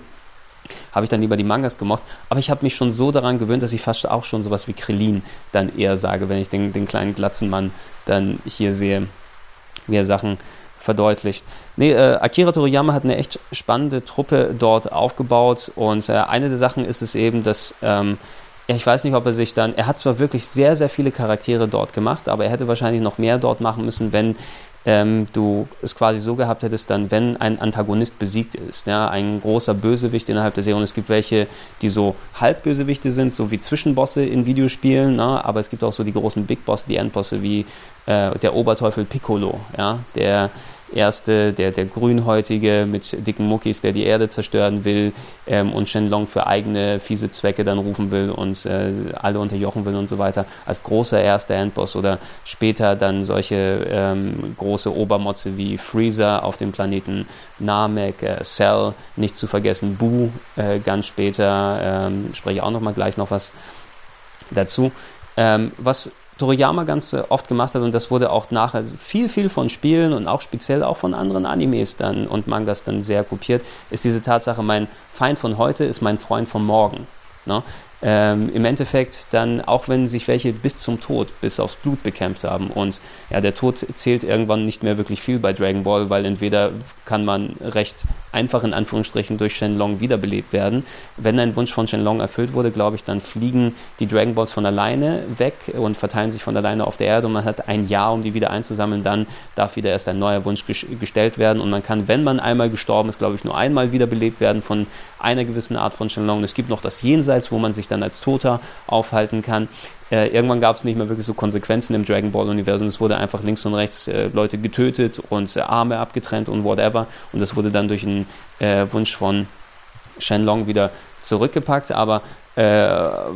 A: habe ich dann lieber die Mangas gemocht. Aber ich habe mich schon so daran gewöhnt, dass ich fast auch schon sowas wie Krillin dann eher sage, wenn ich den, den kleinen Glatzenmann dann hier sehe, wie er Sachen verdeutlicht. Nee, äh, Akira Toriyama hat eine echt spannende Truppe dort aufgebaut und äh, eine der Sachen ist es eben, dass ähm, ich weiß nicht, ob er sich dann, er hat zwar wirklich sehr, sehr viele Charaktere dort gemacht, aber er hätte wahrscheinlich noch mehr dort machen müssen, wenn ähm, du es quasi so gehabt hättest, dann, wenn ein Antagonist besiegt ist, ja, ein großer Bösewicht innerhalb der Serie, und es gibt welche, die so Halbbösewichte sind, so wie Zwischenbosse in Videospielen, ne, aber es gibt auch so die großen Big Bosse, die Endbosse wie äh, der Oberteufel Piccolo, ja, der erste, der, der Grünhäutige mit dicken Muckis, der die Erde zerstören will ähm, und Shenlong für eigene fiese Zwecke dann rufen will und äh, alle unterjochen will und so weiter, als großer erster Endboss oder später dann solche ähm, große Obermotze wie Freezer auf dem Planeten Namek, äh, Cell, nicht zu vergessen, Boo, äh, ganz später, ähm, spreche ich auch noch mal gleich noch was dazu. Ähm, was Toriyama ganz äh, oft gemacht hat und das wurde auch nachher viel, viel von Spielen und auch speziell auch von anderen Animes dann und Mangas dann sehr kopiert, ist diese Tatsache, mein Feind von heute ist mein Freund von morgen. Ne? Ähm, im Endeffekt dann, auch wenn sich welche bis zum Tod, bis aufs Blut bekämpft haben und ja, der Tod zählt irgendwann nicht mehr wirklich viel bei Dragon Ball, weil entweder kann man recht einfach in Anführungsstrichen durch Shenlong wiederbelebt werden. Wenn ein Wunsch von Shenlong erfüllt wurde, glaube ich, dann fliegen die Dragon Balls von alleine weg und verteilen sich von alleine auf der Erde und man hat ein Jahr, um die wieder einzusammeln, dann darf wieder erst ein neuer Wunsch gestellt werden und man kann, wenn man einmal gestorben ist, glaube ich, nur einmal wiederbelebt werden von einer gewissen Art von Shenlong. Es gibt noch das Jenseits, wo man sich dann als Toter aufhalten kann. Äh, irgendwann gab es nicht mehr wirklich so Konsequenzen im Dragon Ball-Universum. Es wurde einfach links und rechts äh, Leute getötet und äh, Arme abgetrennt und whatever. Und das wurde dann durch einen äh, Wunsch von Shenlong wieder zurückgepackt. Aber äh,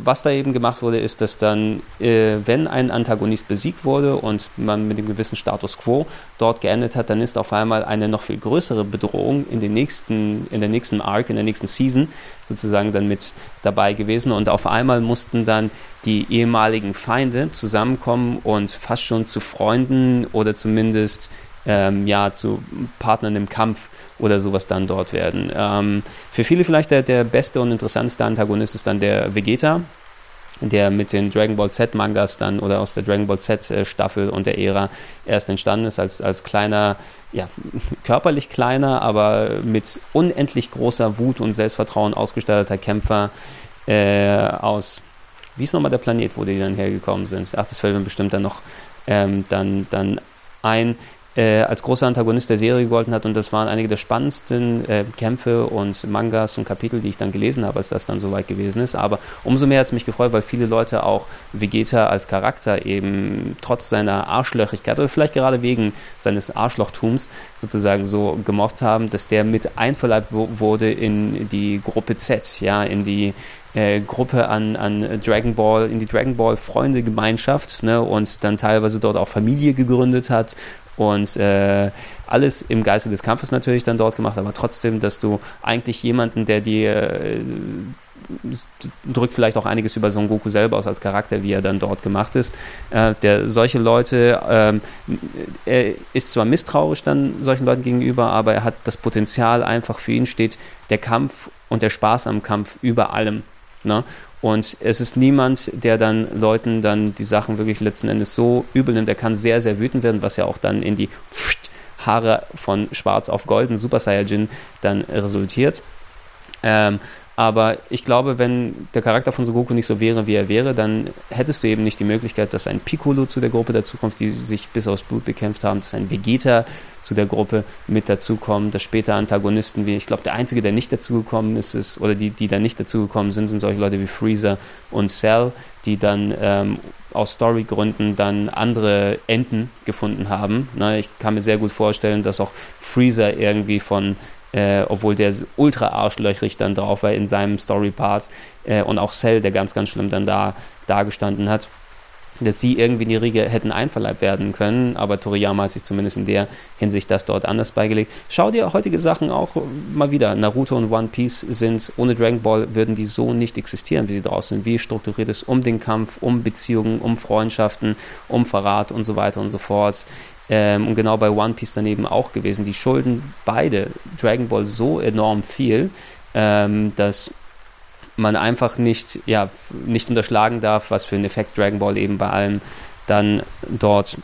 A: was da eben gemacht wurde, ist, dass dann, äh, wenn ein Antagonist besiegt wurde und man mit dem gewissen Status quo dort geendet hat, dann ist auf einmal eine noch viel größere Bedrohung in, den nächsten, in der nächsten Arc, in der nächsten Season sozusagen dann mit dabei gewesen. Und auf einmal mussten dann die ehemaligen Feinde zusammenkommen und fast schon zu Freunden oder zumindest ähm, ja, zu Partnern im Kampf oder sowas dann dort werden. Ähm, für viele vielleicht der, der beste und interessanteste Antagonist ist dann der Vegeta, der mit den Dragon Ball Z Mangas dann oder aus der Dragon Ball Z äh, Staffel und der Ära erst entstanden ist als, als kleiner, ja, körperlich kleiner, aber mit unendlich großer Wut und Selbstvertrauen ausgestatteter Kämpfer äh, aus, wie ist nochmal der Planet, wo die dann hergekommen sind? Ach, das fällt mir bestimmt dann noch ähm, dann, dann ein äh, als großer Antagonist der Serie gegolten hat und das waren einige der spannendsten äh, Kämpfe und Mangas und Kapitel, die ich dann gelesen habe, als das dann soweit gewesen ist. Aber umso mehr hat es mich gefreut, weil viele Leute auch Vegeta als Charakter eben trotz seiner Arschlöchigkeit oder vielleicht gerade wegen seines Arschlochtums sozusagen so gemocht haben, dass der mit einverleibt wurde in die Gruppe Z, ja, in die äh, Gruppe an, an Dragon Ball, in die Dragon Ball Freunde Gemeinschaft ne, und dann teilweise dort auch Familie gegründet hat und äh, alles im Geiste des Kampfes natürlich dann dort gemacht, aber trotzdem, dass du eigentlich jemanden, der dir äh, drückt vielleicht auch einiges über Son Goku selber aus als Charakter, wie er dann dort gemacht ist. Äh, der solche Leute, ähm, er ist zwar misstrauisch dann solchen Leuten gegenüber, aber er hat das Potenzial einfach für ihn steht der Kampf und der Spaß am Kampf über allem. Ne? Und es ist niemand, der dann Leuten dann die Sachen wirklich letzten Endes so übel nimmt. Er kann sehr, sehr wütend werden, was ja auch dann in die Haare von Schwarz auf Golden Super Saiyajin dann resultiert. Ähm, aber ich glaube, wenn der Charakter von Sogoku nicht so wäre, wie er wäre, dann hättest du eben nicht die Möglichkeit, dass ein Piccolo zu der Gruppe dazukommt, die sich bis aufs Blut bekämpft haben, dass ein Vegeta zu der Gruppe mit dazukommt, dass später Antagonisten wie, ich glaube, der einzige, der nicht dazugekommen ist, ist, oder die, die da nicht dazugekommen sind, sind solche Leute wie Freezer und Cell, die dann ähm, aus Storygründen dann andere Enden gefunden haben. Na, ich kann mir sehr gut vorstellen, dass auch Freezer irgendwie von äh, obwohl der ultra arschlöchrig dann drauf war in seinem Story-Part äh, und auch Cell, der ganz, ganz schlimm dann da dagestanden hat dass die irgendwie in die Riege hätten einverleibt werden können, aber Toriyama hat sich zumindest in der Hinsicht das dort anders beigelegt. Schau dir heutige Sachen auch mal wieder. Naruto und One Piece sind, ohne Dragon Ball würden die so nicht existieren, wie sie draußen sind. Wie strukturiert ist um den Kampf, um Beziehungen, um Freundschaften, um Verrat und so weiter und so fort. Ähm, und genau bei One Piece daneben auch gewesen. Die schulden beide Dragon Ball so enorm viel, ähm, dass man einfach nicht, ja, nicht unterschlagen darf, was für einen Effekt Dragon Ball eben bei allem dann dort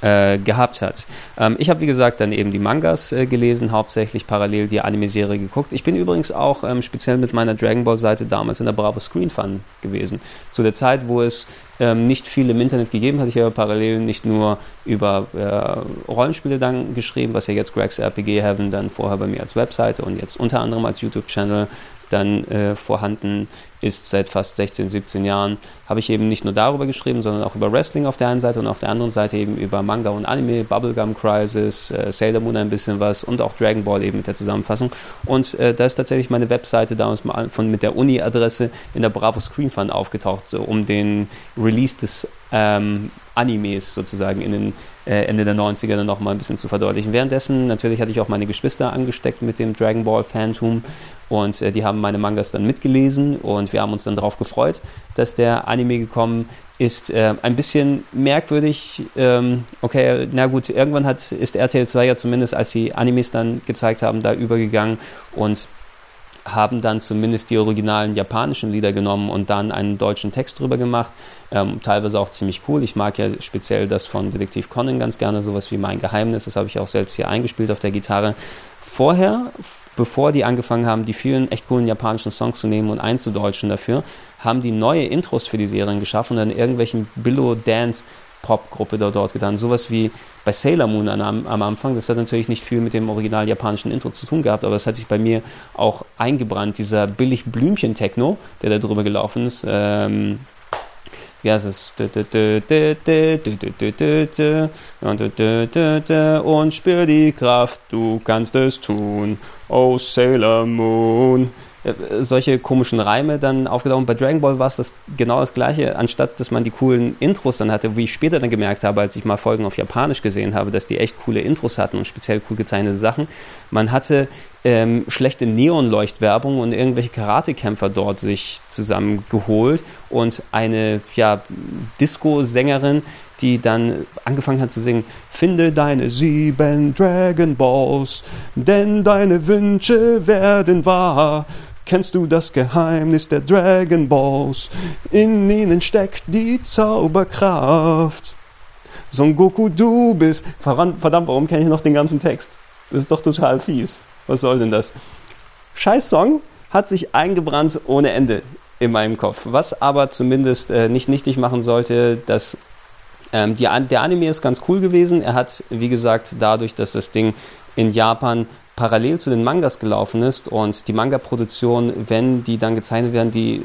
A: äh, gehabt hat. Ähm, ich habe, wie gesagt, dann eben die Mangas äh, gelesen, hauptsächlich parallel die Anime-Serie geguckt. Ich bin übrigens auch ähm, speziell mit meiner Dragon Ball-Seite damals in der Bravo Screen Fun gewesen. Zu der Zeit, wo es ähm, nicht viel im Internet gegeben hat. Ich habe parallel nicht nur über äh, Rollenspiele dann geschrieben, was ja jetzt Greg's RPG Heaven dann vorher bei mir als Webseite und jetzt unter anderem als YouTube-Channel dann äh, vorhanden ist seit fast 16, 17 Jahren, habe ich eben nicht nur darüber geschrieben, sondern auch über Wrestling auf der einen Seite und auf der anderen Seite eben über Manga und Anime, Bubblegum Crisis, äh, Sailor Moon ein bisschen was und auch Dragon Ball eben mit der Zusammenfassung. Und äh, da ist tatsächlich meine Webseite damals mal von, mit der Uni-Adresse in der Bravo Screen Fund aufgetaucht, so um den Release des ähm, Animes sozusagen in den Ende der 90er dann nochmal ein bisschen zu verdeutlichen. Währenddessen natürlich hatte ich auch meine Geschwister angesteckt mit dem Dragon Ball Phantom und äh, die haben meine Mangas dann mitgelesen und wir haben uns dann darauf gefreut, dass der Anime gekommen ist. Äh, ein bisschen merkwürdig. Ähm, okay, na gut, irgendwann hat, ist RTL 2 ja zumindest, als sie Animes dann gezeigt haben, da übergegangen und haben dann zumindest die originalen japanischen Lieder genommen und dann einen deutschen Text drüber gemacht. Ähm, teilweise auch ziemlich cool. Ich mag ja speziell das von Detektiv Conan ganz gerne, sowas wie Mein Geheimnis. Das habe ich auch selbst hier eingespielt auf der Gitarre. Vorher, bevor die angefangen haben, die vielen echt coolen japanischen Songs zu nehmen und einzudeutschen dafür, haben die neue Intros für die Serien geschaffen und dann irgendwelchen Billow Dance Popgruppe dort, dort getan. Sowas wie bei Sailor Moon am, am, Anfang. Das hat natürlich nicht viel mit dem original japanischen Intro zu tun gehabt, aber es hat sich bei mir auch eingebrannt. Dieser billig Blümchen-Techno, der da drüber gelaufen ist. Ähm, heißt es? Und spür die Kraft, du kannst es tun. Oh Sailor Moon. Äh, solche komischen Reime dann aufgetaucht. Bei Dragon Ball war es das, genau das gleiche, anstatt dass man die coolen Intros dann hatte, wie ich später dann gemerkt habe, als ich mal Folgen auf Japanisch gesehen habe, dass die echt coole Intros hatten und speziell cool gezeichnete Sachen. Man hatte ähm, schlechte Neonleuchtwerbung und irgendwelche Karatekämpfer dort sich zusammengeholt und eine ja, Disco-Sängerin, die dann angefangen hat zu singen, finde deine sieben Dragon Balls, denn deine Wünsche werden wahr. Kennst du das Geheimnis der Dragon Balls? In ihnen steckt die Zauberkraft. Son Goku, du bist. Verdammt, warum kenne ich noch den ganzen Text? Das ist doch total fies. Was soll denn das? Scheiß Song hat sich eingebrannt ohne Ende in meinem Kopf. Was aber zumindest äh, nicht nichtig machen sollte, dass ähm, die, der Anime ist ganz cool gewesen. Er hat, wie gesagt, dadurch, dass das Ding in Japan parallel zu den Mangas gelaufen ist und die Manga-Produktion, wenn die dann gezeichnet werden, die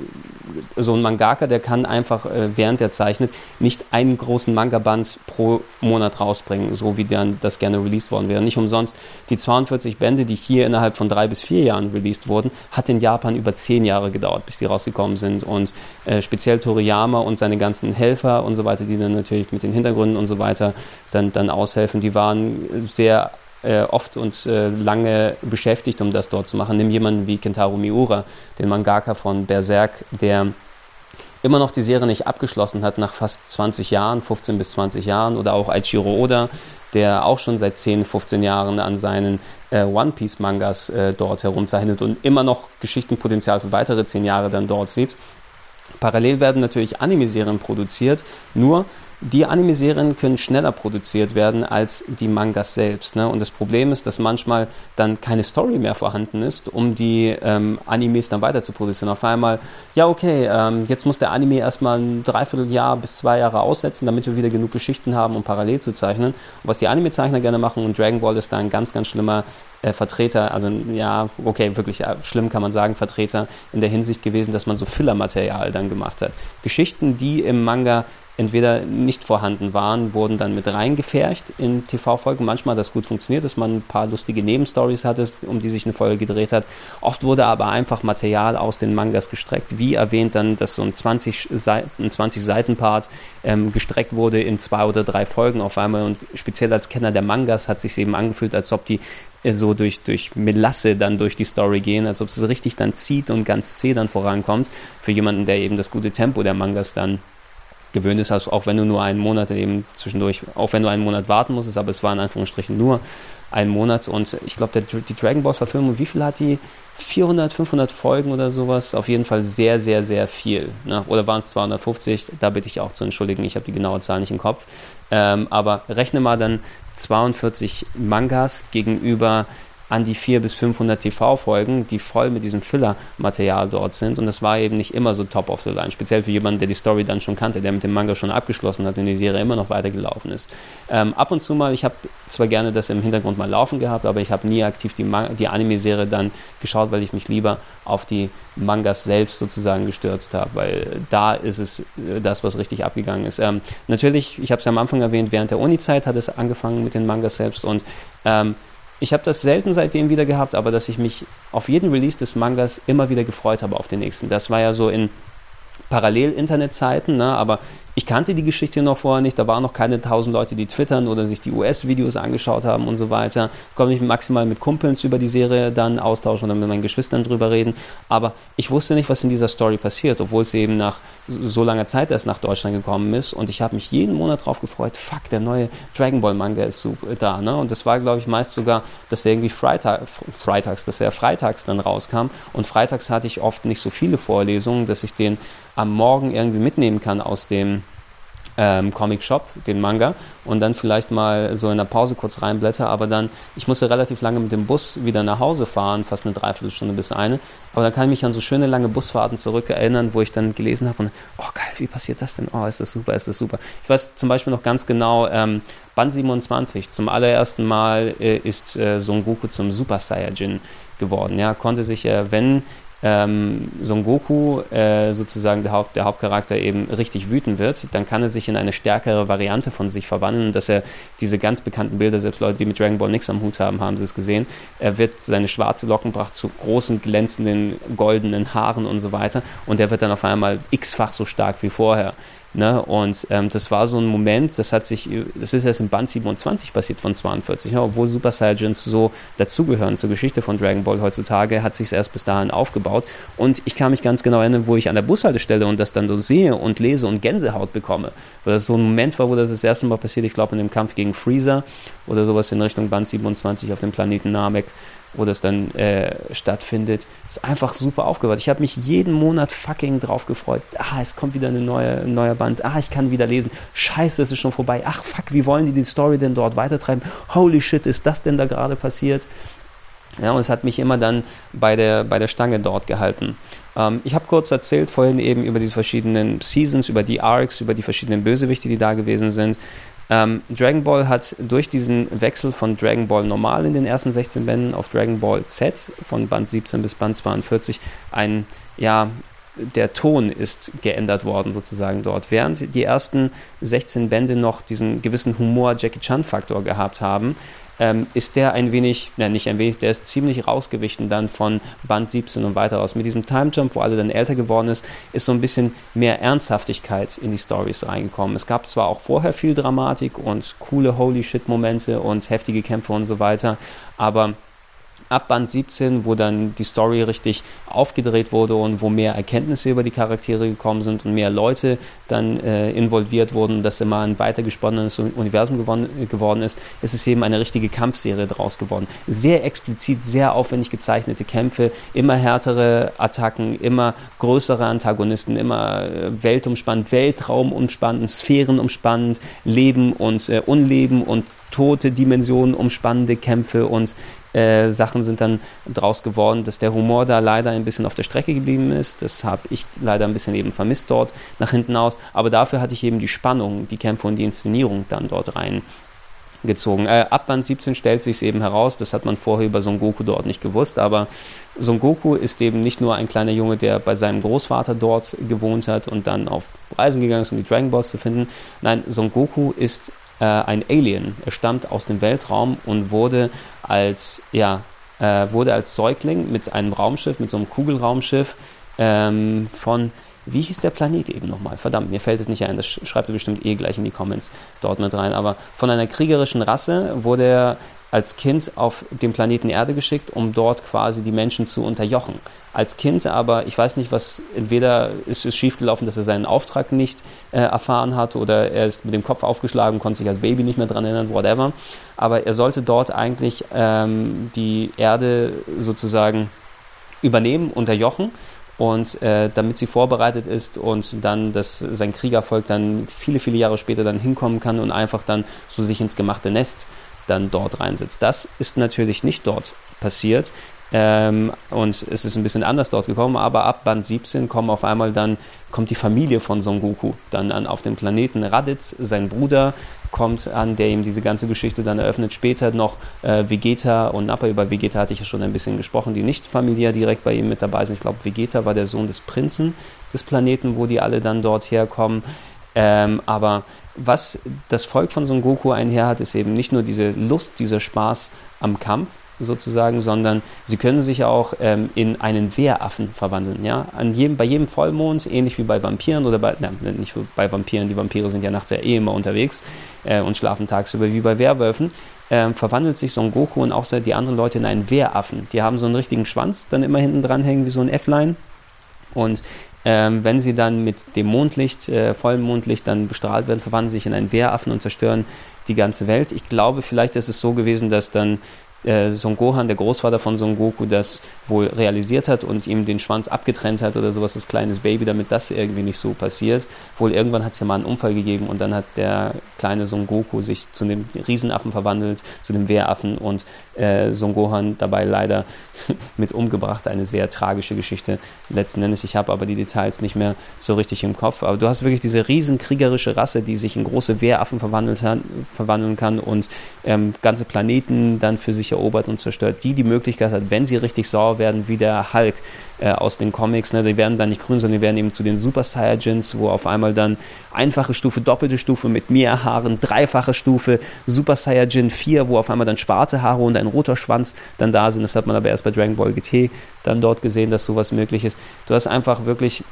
A: so ein Mangaka, der kann einfach, äh, während er zeichnet, nicht einen großen Manga-Band pro Monat rausbringen, so wie dann das gerne released worden wäre. Nicht umsonst die 42 Bände, die hier innerhalb von drei bis vier Jahren released wurden, hat in Japan über zehn Jahre gedauert, bis die rausgekommen sind. Und äh, speziell Toriyama und seine ganzen Helfer und so weiter, die dann natürlich mit den Hintergründen und so weiter dann, dann aushelfen, die waren sehr äh, oft und äh, lange beschäftigt, um das dort zu machen. Nimm jemanden wie Kentaro Miura, den Mangaka von Berserk, der immer noch die Serie nicht abgeschlossen hat nach fast 20 Jahren, 15 bis 20 Jahren, oder auch Aichiro Oda, der auch schon seit 10, 15 Jahren an seinen äh, One Piece Mangas äh, dort herumzeichnet und immer noch Geschichtenpotenzial für weitere 10 Jahre dann dort sieht. Parallel werden natürlich Anime-Serien produziert, nur die Anime-Serien können schneller produziert werden als die Mangas selbst. Ne? Und das Problem ist, dass manchmal dann keine Story mehr vorhanden ist, um die ähm, Animes dann weiter zu produzieren. Auf einmal, ja, okay, ähm, jetzt muss der Anime erstmal ein Dreivierteljahr bis zwei Jahre aussetzen, damit wir wieder genug Geschichten haben, um parallel zu zeichnen. Und was die Anime-Zeichner gerne machen, und Dragon Ball ist da ein ganz, ganz schlimmer äh, Vertreter, also ja, okay, wirklich äh, schlimm kann man sagen, Vertreter in der Hinsicht gewesen, dass man so Filler-Material dann gemacht hat. Geschichten, die im Manga entweder nicht vorhanden waren, wurden dann mit reingefärcht in TV-Folgen. Manchmal hat das gut funktioniert, dass man ein paar lustige Nebenstories hatte, um die sich eine Folge gedreht hat. Oft wurde aber einfach Material aus den Mangas gestreckt. Wie erwähnt dann, dass so ein 20 Seiten, 20 Seiten Part ähm, gestreckt wurde in zwei oder drei Folgen auf einmal. Und speziell als Kenner der Mangas hat sich eben angefühlt, als ob die äh, so durch, durch Melasse dann durch die Story gehen, als ob es richtig dann zieht und ganz zäh dann vorankommt. Für jemanden, der eben das gute Tempo der Mangas dann gewöhnt ist, also auch wenn du nur einen Monat eben zwischendurch, auch wenn du einen Monat warten musstest, aber es war in Anführungsstrichen nur ein Monat und ich glaube, die Dragon Ball Verfilmung, wie viel hat die? 400, 500 Folgen oder sowas, auf jeden Fall sehr, sehr, sehr viel. Ne? Oder waren es 250? Da bitte ich auch zu entschuldigen, ich habe die genaue Zahl nicht im Kopf. Ähm, aber rechne mal dann 42 Mangas gegenüber an die 400 bis 500 TV-Folgen, die voll mit diesem Filler-Material dort sind. Und das war eben nicht immer so top of the line. Speziell für jemanden, der die Story dann schon kannte, der mit dem Manga schon abgeschlossen hat und die Serie immer noch weitergelaufen ist. Ähm, ab und zu mal, ich habe zwar gerne das im Hintergrund mal laufen gehabt, aber ich habe nie aktiv die, die Anime-Serie dann geschaut, weil ich mich lieber auf die Mangas selbst sozusagen gestürzt habe, weil da ist es äh, das, was richtig abgegangen ist. Ähm, natürlich, ich habe es ja am Anfang erwähnt, während der Uni-Zeit hat es angefangen mit den Mangas selbst und ähm, ich habe das selten seitdem wieder gehabt, aber dass ich mich auf jeden Release des Mangas immer wieder gefreut habe auf den nächsten. Das war ja so in Parallel-Internetzeiten, ne? aber ich kannte die Geschichte noch vorher nicht, da waren noch keine tausend Leute, die twittern oder sich die US-Videos angeschaut haben und so weiter. Konnte mich maximal mit Kumpels über die Serie dann austauschen oder mit meinen Geschwistern drüber reden. Aber ich wusste nicht, was in dieser Story passiert, obwohl sie eben nach so langer Zeit erst nach Deutschland gekommen ist. Und ich habe mich jeden Monat darauf gefreut, fuck, der neue Dragon Ball Manga ist super da. Ne? Und das war, glaube ich, meist sogar, dass der irgendwie Freitag, freitags, dass er freitags dann rauskam. Und freitags hatte ich oft nicht so viele Vorlesungen, dass ich den am Morgen irgendwie mitnehmen kann aus dem ähm, Comic Shop, den Manga, und dann vielleicht mal so in der Pause kurz reinblätter, aber dann, ich musste relativ lange mit dem Bus wieder nach Hause fahren, fast eine Dreiviertelstunde bis eine, aber dann kann ich mich an so schöne lange Busfahrten zurück erinnern, wo ich dann gelesen habe und, oh geil, wie passiert das denn? Oh, ist das super, ist das super. Ich weiß zum Beispiel noch ganz genau, ähm, Band 27, zum allerersten Mal äh, ist äh, Son Goku zum Super Saiyajin geworden, ja, konnte sich, äh, wenn ähm, Son Goku äh, sozusagen der, Haupt, der Hauptcharakter eben richtig wütend wird, dann kann er sich in eine stärkere Variante von sich verwandeln, dass er diese ganz bekannten Bilder, selbst Leute, die mit Dragon Ball nichts am Hut haben, haben sie es gesehen, er wird seine schwarze Lockenpracht zu großen, glänzenden, goldenen Haaren und so weiter. Und er wird dann auf einmal x-fach so stark wie vorher. Ne? Und ähm, das war so ein Moment, das hat sich, das ist erst im Band 27 passiert von 42, ja, obwohl Super Saiyajins so dazugehören zur Geschichte von Dragon Ball heutzutage, hat sich es erst bis dahin aufgebaut. Und ich kann mich ganz genau erinnern, wo ich an der Bushaltestelle und das dann so sehe und lese und Gänsehaut bekomme. Weil das so ein Moment war, wo das das erste Mal passiert, ich glaube in dem Kampf gegen Freezer oder sowas in Richtung Band 27 auf dem Planeten Namek wo das dann äh, stattfindet, ist einfach super aufgebaut. Ich habe mich jeden Monat fucking drauf gefreut. Ah, es kommt wieder eine neue, ein neuer Band. Ah, ich kann wieder lesen. Scheiße, es ist schon vorbei. Ach, fuck, wie wollen die die Story denn dort weitertreiben? Holy shit, ist das denn da gerade passiert? Ja, und es hat mich immer dann bei der, bei der Stange dort gehalten. Ähm, ich habe kurz erzählt vorhin eben über diese verschiedenen Seasons, über die Arcs, über die verschiedenen Bösewichte, die da gewesen sind. Ähm, Dragon Ball hat durch diesen Wechsel von Dragon Ball Normal in den ersten 16 Bänden auf Dragon Ball Z von Band 17 bis Band 42 ein, ja, der Ton ist geändert worden sozusagen dort. Während die ersten 16 Bände noch diesen gewissen Humor-Jackie Chan-Faktor gehabt haben, ähm, ist der ein wenig, ja nicht ein wenig, der ist ziemlich rausgewichen dann von Band 17 und weiter aus. Mit diesem Time Jump, wo alle dann älter geworden ist, ist so ein bisschen mehr Ernsthaftigkeit in die Stories reingekommen. Es gab zwar auch vorher viel Dramatik und coole Holy Shit Momente und heftige Kämpfe und so weiter, aber ab Band 17, wo dann die Story richtig aufgedreht wurde und wo mehr Erkenntnisse über die Charaktere gekommen sind und mehr Leute dann äh, involviert wurden, dass immer ein weitergesponnenes Universum geworden, geworden ist, ist es eben eine richtige Kampfserie draus geworden. Sehr explizit, sehr aufwendig gezeichnete Kämpfe, immer härtere Attacken, immer größere Antagonisten, immer äh, weltumspannend, Weltraumumspannend, Sphärenumspannend, Leben und äh, Unleben und tote Dimensionen umspannende Kämpfe und äh, Sachen sind dann draus geworden, dass der Humor da leider ein bisschen auf der Strecke geblieben ist. Das habe ich leider ein bisschen eben vermisst dort nach hinten aus. Aber dafür hatte ich eben die Spannung, die Kämpfe und die Inszenierung dann dort rein gezogen. Äh, ab Band 17 stellt sich eben heraus, das hat man vorher über Son Goku dort nicht gewusst, aber Son Goku ist eben nicht nur ein kleiner Junge, der bei seinem Großvater dort gewohnt hat und dann auf Reisen gegangen ist, um die Dragon Balls zu finden. Nein, Son Goku ist äh, ein Alien. Er stammt aus dem Weltraum und wurde als, ja, äh, wurde als Säugling mit einem Raumschiff, mit so einem Kugelraumschiff ähm, von wie hieß der Planet eben nochmal? Verdammt, mir fällt es nicht ein. Das schreibt ihr bestimmt eh gleich in die Comments dort mit rein. Aber von einer kriegerischen Rasse wurde er als Kind auf den Planeten Erde geschickt, um dort quasi die Menschen zu unterjochen. Als Kind aber, ich weiß nicht, was, entweder ist es schiefgelaufen, dass er seinen Auftrag nicht äh, erfahren hat oder er ist mit dem Kopf aufgeschlagen, konnte sich als Baby nicht mehr daran erinnern, whatever. Aber er sollte dort eigentlich ähm, die Erde sozusagen übernehmen, unterjochen und äh, damit sie vorbereitet ist und dann dass sein Kriegervolk dann viele, viele Jahre später dann hinkommen kann und einfach dann so sich ins gemachte Nest dann dort reinsetzt. Das ist natürlich nicht dort passiert. Ähm, und es ist ein bisschen anders dort gekommen, aber ab Band 17 kommen auf einmal dann, kommt die Familie von Son Goku dann an auf den Planeten Raditz, sein Bruder kommt an, der ihm diese ganze Geschichte dann eröffnet. Später noch äh, Vegeta und Nappa, über Vegeta hatte ich ja schon ein bisschen gesprochen, die nicht familiär direkt bei ihm mit dabei sind. Ich glaube, Vegeta war der Sohn des Prinzen des Planeten, wo die alle dann dort herkommen. Ähm, aber was das Volk von Son Goku einher hat, ist eben nicht nur diese Lust, dieser Spaß am Kampf sozusagen, sondern sie können sich auch ähm, in einen Wehraffen verwandeln. Ja? An jedem, bei jedem Vollmond, ähnlich wie bei Vampiren oder bei, na, nicht bei Vampiren, die Vampire sind ja nachts ja eh immer unterwegs äh, und schlafen tagsüber wie bei Werwölfen, äh, verwandelt sich Son Goku und auch die anderen Leute in einen Wehraffen. Die haben so einen richtigen Schwanz dann immer hinten dran hängen wie so ein F-Line und ähm, wenn sie dann mit dem Mondlicht, äh, vollem Mondlicht dann bestrahlt werden, verwandeln sich in einen Wehraffen und zerstören die ganze Welt. Ich glaube, vielleicht ist es so gewesen, dass dann äh, Son Gohan, der Großvater von Son Goku, das wohl realisiert hat und ihm den Schwanz abgetrennt hat oder sowas als kleines Baby, damit das irgendwie nicht so passiert. Wohl irgendwann hat es ja mal einen Unfall gegeben und dann hat der kleine Son Goku sich zu dem Riesenaffen verwandelt, zu dem Wehraffen und äh, Son Gohan dabei leider mit umgebracht. Eine sehr tragische Geschichte letzten Endes. Ich habe aber die Details nicht mehr so richtig im Kopf. Aber du hast wirklich diese riesen kriegerische Rasse, die sich in große Wehraffen verwandelt hat, verwandeln kann und ähm, ganze Planeten dann für sich erobert und zerstört, die die Möglichkeit hat, wenn sie richtig sauer werden, wie der Hulk äh, aus den Comics, ne, die werden dann nicht grün, sondern die werden eben zu den Super Saiyajins, wo auf einmal dann einfache Stufe, doppelte Stufe mit mehr Haaren, dreifache Stufe, Super Saiyajin 4, wo auf einmal dann schwarze Haare und ein roter Schwanz dann da sind. Das hat man aber erst bei Dragon Ball GT dann dort gesehen, dass sowas möglich ist. Du hast einfach wirklich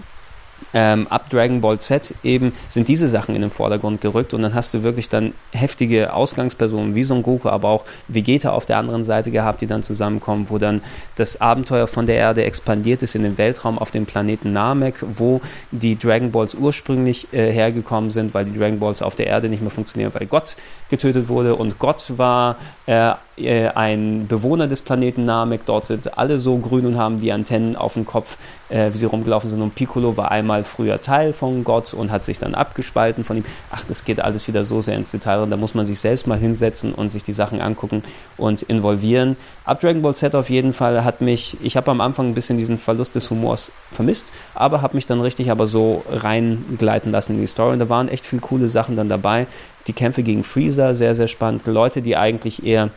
A: ähm, ab Dragon Ball Z eben sind diese Sachen in den Vordergrund gerückt und dann hast du wirklich dann heftige Ausgangspersonen wie Son Goku, aber auch Vegeta auf der anderen Seite gehabt, die dann zusammenkommen, wo dann das Abenteuer von der Erde expandiert ist in den Weltraum auf dem Planeten Namek, wo die Dragon Balls ursprünglich äh, hergekommen sind, weil die Dragon Balls auf der Erde nicht mehr funktionieren, weil Gott getötet wurde und Gott war äh, äh ein Bewohner des Planeten Namek. Dort sind alle so grün und haben die Antennen auf dem Kopf, äh, wie sie rumgelaufen sind. Und Piccolo war einmal früher Teil von Gott und hat sich dann abgespalten von ihm. Ach, das geht alles wieder so sehr ins Detail und da muss man sich selbst mal hinsetzen und sich die Sachen angucken und involvieren. Ab Dragon Ball Z auf jeden Fall hat mich, ich habe am Anfang ein bisschen diesen Verlust des Humors vermisst, aber habe mich dann richtig aber so reingleiten lassen in die Story und da waren echt viele coole Sachen dann dabei. Die Kämpfe gegen Freezer, sehr, sehr spannend. Leute, die eigentlich eher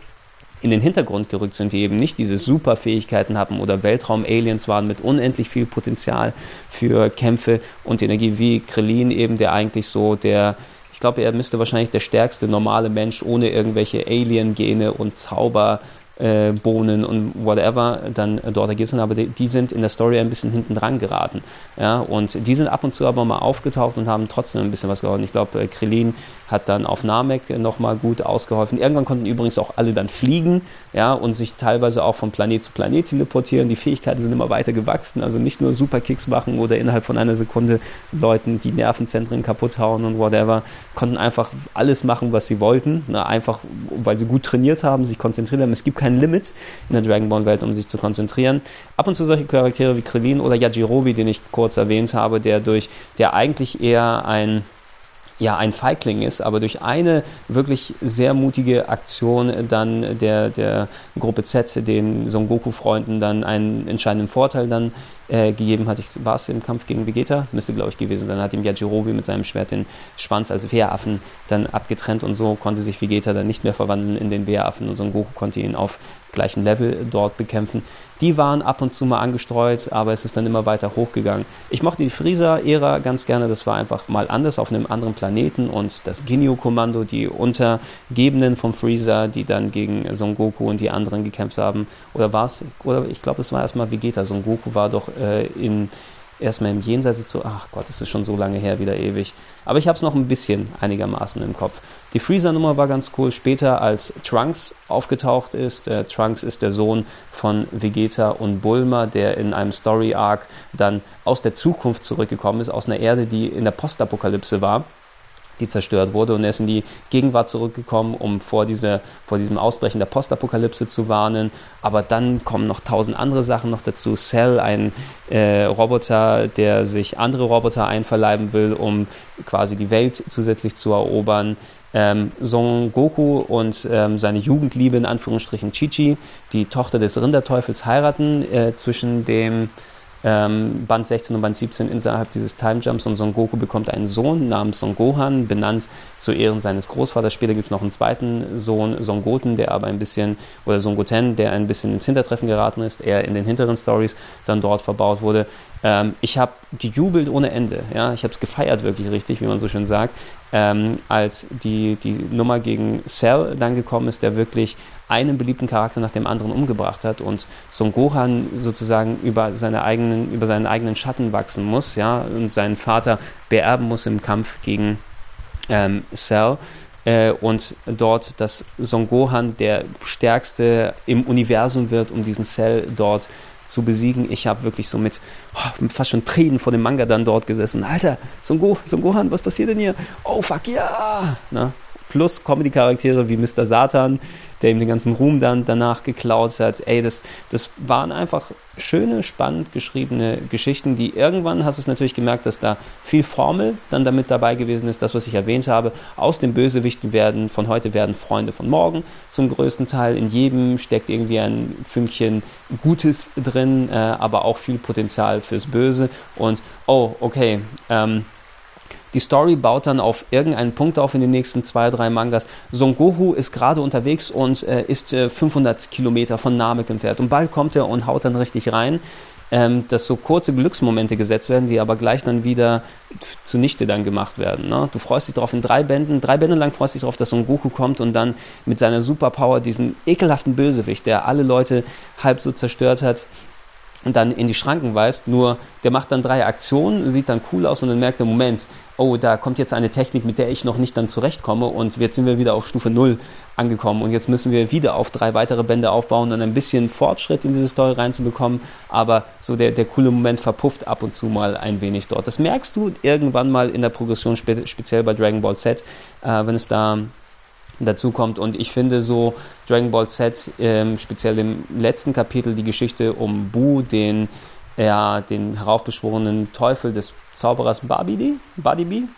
A: in den Hintergrund gerückt sind, die eben nicht diese Superfähigkeiten haben oder Weltraum-Aliens waren mit unendlich viel Potenzial für Kämpfe und Energie, wie Krillin eben, der eigentlich so der, ich glaube, er müsste wahrscheinlich der stärkste normale Mensch ohne irgendwelche Alien-Gene und Zauber äh, Bohnen und whatever dann dort sind, aber die, die, sind in der Story ein bisschen hinten dran geraten. Ja, und die sind ab und zu aber mal aufgetaucht und haben trotzdem ein bisschen was geholfen. Ich glaube, äh, Krillin hat dann auf Namek nochmal gut ausgeholfen. Irgendwann konnten übrigens auch alle dann fliegen ja, und sich teilweise auch von Planet zu Planet teleportieren. Die Fähigkeiten sind immer weiter gewachsen, also nicht nur Superkicks machen oder innerhalb von einer Sekunde Leuten die Nervenzentren kaputt hauen und whatever, konnten einfach alles machen, was sie wollten, na, einfach weil sie gut trainiert haben, sich konzentriert haben. Es gibt kein Limit in der Dragon Ball Welt, um sich zu konzentrieren. Ab und zu solche Charaktere wie Krillin oder Yajirobe, den ich kurz erwähnt habe, der durch, der eigentlich eher ein ja ein Feigling ist, aber durch eine wirklich sehr mutige Aktion dann der, der Gruppe Z, den Son Goku-Freunden, dann einen entscheidenden Vorteil dann äh, gegeben hat. Ich, war es im Kampf gegen Vegeta? Müsste, glaube ich, gewesen sein. Dann hat ihm Yajirobe mit seinem Schwert den Schwanz als Wehraffen dann abgetrennt und so konnte sich Vegeta dann nicht mehr verwandeln in den Wehraffen und Son Goku konnte ihn auf gleichem Level dort bekämpfen. Die waren ab und zu mal angestreut, aber es ist dann immer weiter hochgegangen. Ich mochte die Freezer-Ära ganz gerne, das war einfach mal anders auf einem anderen Planeten und das Ginyu-Kommando, die Untergebenen vom Freezer, die dann gegen Son Goku und die anderen gekämpft haben. Oder war es, oder ich glaube, es war erstmal Vegeta. Son Goku war doch äh, in erstmal im Jenseits so, ach Gott, das ist schon so lange her, wieder ewig. Aber ich habe es noch ein bisschen einigermaßen im Kopf. Die Freezer-Nummer war ganz cool. Später, als Trunks aufgetaucht ist, äh, Trunks ist der Sohn von Vegeta und Bulma, der in einem Story-Arc dann aus der Zukunft zurückgekommen ist, aus einer Erde, die in der Postapokalypse war die zerstört wurde. Und er ist in die Gegenwart zurückgekommen, um vor, diese, vor diesem Ausbrechen der Postapokalypse zu warnen. Aber dann kommen noch tausend andere Sachen noch dazu. Cell, ein äh, Roboter, der sich andere Roboter einverleiben will, um quasi die Welt zusätzlich zu erobern. Ähm, Son Goku und ähm, seine Jugendliebe, in Anführungsstrichen Chichi, die Tochter des Rinderteufels, heiraten äh, zwischen dem ähm, Band 16 und Band 17 innerhalb dieses Time Jumps und Son Goku bekommt einen Sohn namens Son Gohan, benannt zu Ehren seines Großvaters. Später gibt es noch einen zweiten Sohn, Son Goten, der aber ein bisschen, oder Son Goten, der ein bisschen ins Hintertreffen geraten ist, er in den hinteren Stories dann dort verbaut wurde. Ähm, ich habe gejubelt ohne Ende. Ja? Ich habe es gefeiert wirklich richtig, wie man so schön sagt, ähm, als die, die Nummer gegen Cell dann gekommen ist, der wirklich einen beliebten Charakter nach dem anderen umgebracht hat und Son Gohan sozusagen über, seine eigenen, über seinen eigenen Schatten wachsen muss ja? und seinen Vater beerben muss im Kampf gegen ähm, Cell. Äh, und dort, dass Son Gohan der stärkste im Universum wird, um diesen Cell dort zu besiegen. Ich habe wirklich so mit, oh, fast schon Tränen vor dem Manga dann dort gesessen. Alter, Son, Go, Son Gohan, was passiert denn hier? Oh fuck, ja! Na, plus Comedy-Charaktere wie Mr. Satan, der ihm den ganzen Ruhm dann danach geklaut hat. Ey, das, das waren einfach schöne, spannend geschriebene Geschichten, die irgendwann hast du es natürlich gemerkt, dass da viel Formel dann damit dabei gewesen ist, das, was ich erwähnt habe. Aus den Bösewichten werden von heute werden Freunde von morgen zum größten Teil. In jedem steckt irgendwie ein Fünkchen Gutes drin, äh, aber auch viel Potenzial fürs Böse. Und oh, okay, ähm, die Story baut dann auf irgendeinen Punkt auf in den nächsten zwei, drei Mangas. Son Goku ist gerade unterwegs und äh, ist äh, 500 Kilometer von Namek entfernt. Und bald kommt er und haut dann richtig rein. Ähm, dass so kurze Glücksmomente gesetzt werden, die aber gleich dann wieder zunichte dann gemacht werden. Ne? Du freust dich darauf in drei Bänden, drei Bände lang freust dich darauf, dass Son Goku kommt und dann mit seiner Superpower diesen ekelhaften Bösewicht, der alle Leute halb so zerstört hat, und dann in die Schranken weist. Nur der macht dann drei Aktionen, sieht dann cool aus und dann merkt er, Moment, oh, da kommt jetzt eine Technik, mit der ich noch nicht dann zurechtkomme und jetzt sind wir wieder auf Stufe 0 angekommen und jetzt müssen wir wieder auf drei weitere Bände aufbauen und ein bisschen Fortschritt in diese Story reinzubekommen, aber so der, der coole Moment verpufft ab und zu mal ein wenig dort. Das merkst du irgendwann mal in der Progression, spe speziell bei Dragon Ball Z, äh, wenn es da dazu kommt. Und ich finde so Dragon Ball Z, ähm, speziell im letzten Kapitel, die Geschichte um Bu, den, ja, den heraufbeschworenen Teufel des Zauberers Babidi, Badibi,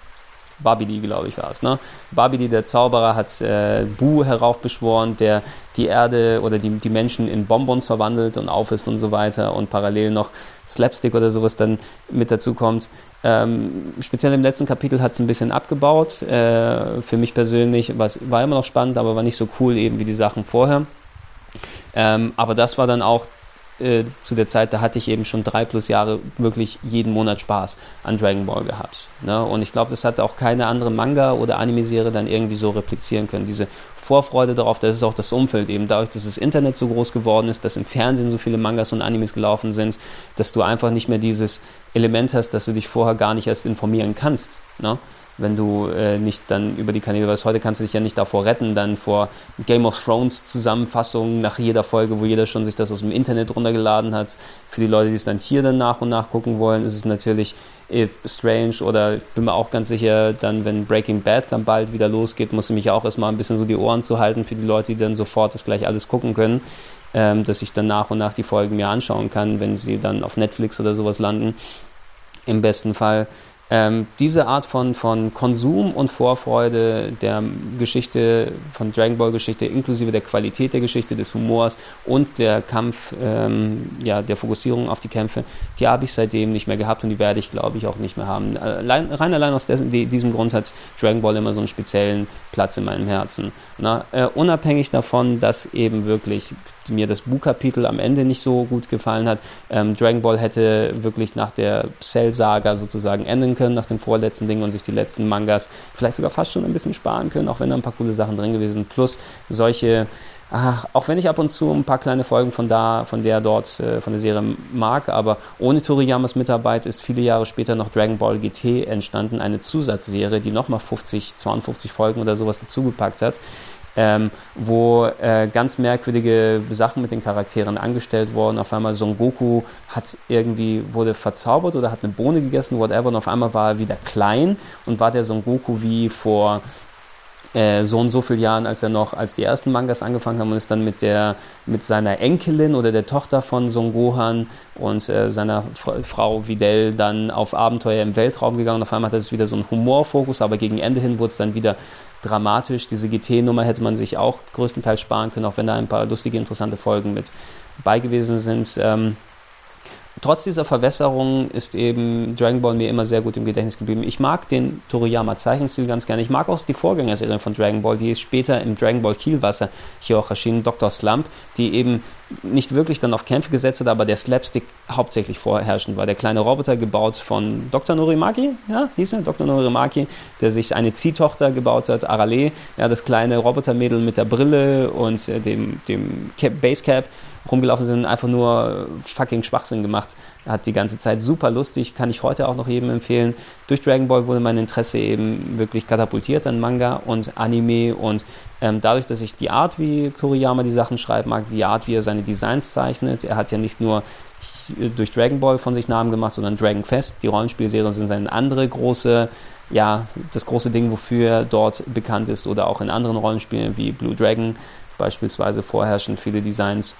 A: Babidi, glaube ich, war es. Ne? Babidi, der Zauberer, hat äh, Bu heraufbeschworen, der die Erde oder die, die Menschen in Bonbons verwandelt und aufisst und so weiter und parallel noch Slapstick oder sowas dann mit dazu kommt. Ähm, speziell im letzten Kapitel hat es ein bisschen abgebaut. Äh, für mich persönlich was, war immer noch spannend, aber war nicht so cool eben wie die Sachen vorher. Ähm, aber das war dann auch äh, zu der Zeit, da hatte ich eben schon drei plus Jahre wirklich jeden Monat Spaß an Dragon Ball gehabt. Ne? Und ich glaube, das hat auch keine andere Manga- oder Anime-Serie dann irgendwie so replizieren können. Diese Vorfreude darauf, das ist auch das Umfeld eben dadurch, dass das Internet so groß geworden ist, dass im Fernsehen so viele Mangas und Animes gelaufen sind, dass du einfach nicht mehr dieses Element hast, dass du dich vorher gar nicht erst informieren kannst. Ne? Wenn du äh, nicht dann über die Kanäle, weißt, heute kannst du dich ja nicht davor retten, dann vor Game of Thrones Zusammenfassungen nach jeder Folge, wo jeder schon sich das aus dem Internet runtergeladen hat. Für die Leute, die es dann hier dann nach und nach gucken wollen, ist es natürlich äh, strange oder bin mir auch ganz sicher, dann wenn Breaking Bad dann bald wieder losgeht, muss ich mich auch erstmal ein bisschen so die Ohren zu halten für die Leute, die dann sofort das gleich alles gucken können, ähm, dass ich dann nach und nach die Folgen mir anschauen kann, wenn sie dann auf Netflix oder sowas landen. Im besten Fall ähm, diese Art von, von Konsum und Vorfreude der Geschichte, von Dragon Ball Geschichte, inklusive der Qualität der Geschichte, des Humors und der Kampf, ähm, ja, der Fokussierung auf die Kämpfe, die habe ich seitdem nicht mehr gehabt und die werde ich, glaube ich, auch nicht mehr haben. Allein, rein allein aus dessen, die, diesem Grund hat Dragon Ball immer so einen speziellen Platz in meinem Herzen. Na, äh, unabhängig davon, dass eben wirklich mir das Buchkapitel am Ende nicht so gut gefallen hat. Ähm, Dragon Ball hätte wirklich nach der Cell-Saga sozusagen enden können, nach dem vorletzten Ding und sich die letzten Mangas vielleicht sogar fast schon ein bisschen sparen können, auch wenn da ein paar coole Sachen drin gewesen sind. Plus solche, ach, auch wenn ich ab und zu ein paar kleine Folgen von da, von der dort, äh, von der Serie mag, aber ohne Toriyamas Mitarbeit ist viele Jahre später noch Dragon Ball GT entstanden, eine Zusatzserie, die nochmal 50, 52 Folgen oder sowas dazugepackt hat ähm, wo äh, ganz merkwürdige Sachen mit den Charakteren angestellt wurden. Auf einmal Son Goku hat irgendwie, wurde verzaubert oder hat eine Bohne gegessen, whatever, und auf einmal war er wieder klein und war der Son Goku wie vor äh, so und so vielen Jahren, als er noch, als die ersten Mangas angefangen haben und ist dann mit der, mit seiner Enkelin oder der Tochter von Son Gohan und äh, seiner Frau Videl dann auf Abenteuer im Weltraum gegangen. Und auf einmal hat es wieder so einen Humorfokus, aber gegen Ende hin wurde es dann wieder dramatisch. Diese GT-Nummer hätte man sich auch größtenteils sparen können, auch wenn da ein paar lustige, interessante Folgen mit bei gewesen sind. Ähm, trotz dieser Verwässerung ist eben Dragon Ball mir immer sehr gut im Gedächtnis geblieben. Ich mag den Toriyama Zeichenstil ganz gerne. Ich mag auch die Vorgängerserie von Dragon Ball, die später im Dragon Ball Kielwasser hier auch erschienen, Dr. Slump, die eben nicht wirklich dann auf Kämpfe gesetzt hat, aber der Slapstick hauptsächlich vorherrschend war. Der kleine Roboter gebaut von Dr. Norimaki, ja, hieß er, Dr. Norimaki, der sich eine Ziehtochter gebaut hat, Arale, ja, das kleine Robotermädel mit der Brille und äh, dem, dem Basecap rumgelaufen sind, einfach nur fucking Schwachsinn gemacht. Hat die ganze Zeit super lustig, kann ich heute auch noch jedem empfehlen. Durch Dragon Ball wurde mein Interesse eben wirklich katapultiert an Manga und Anime und ähm, dadurch, dass ich die Art, wie Toriyama die Sachen schreibt, mag, die Art, wie er seine Designs zeichnet, er hat ja nicht nur durch Dragon Ball von sich Namen gemacht, sondern Dragon Quest. Die Rollenspielserien sind seine andere große ja, das große Ding, wofür er dort bekannt ist oder auch in anderen Rollenspielen wie Blue Dragon beispielsweise vorherrschen viele Designs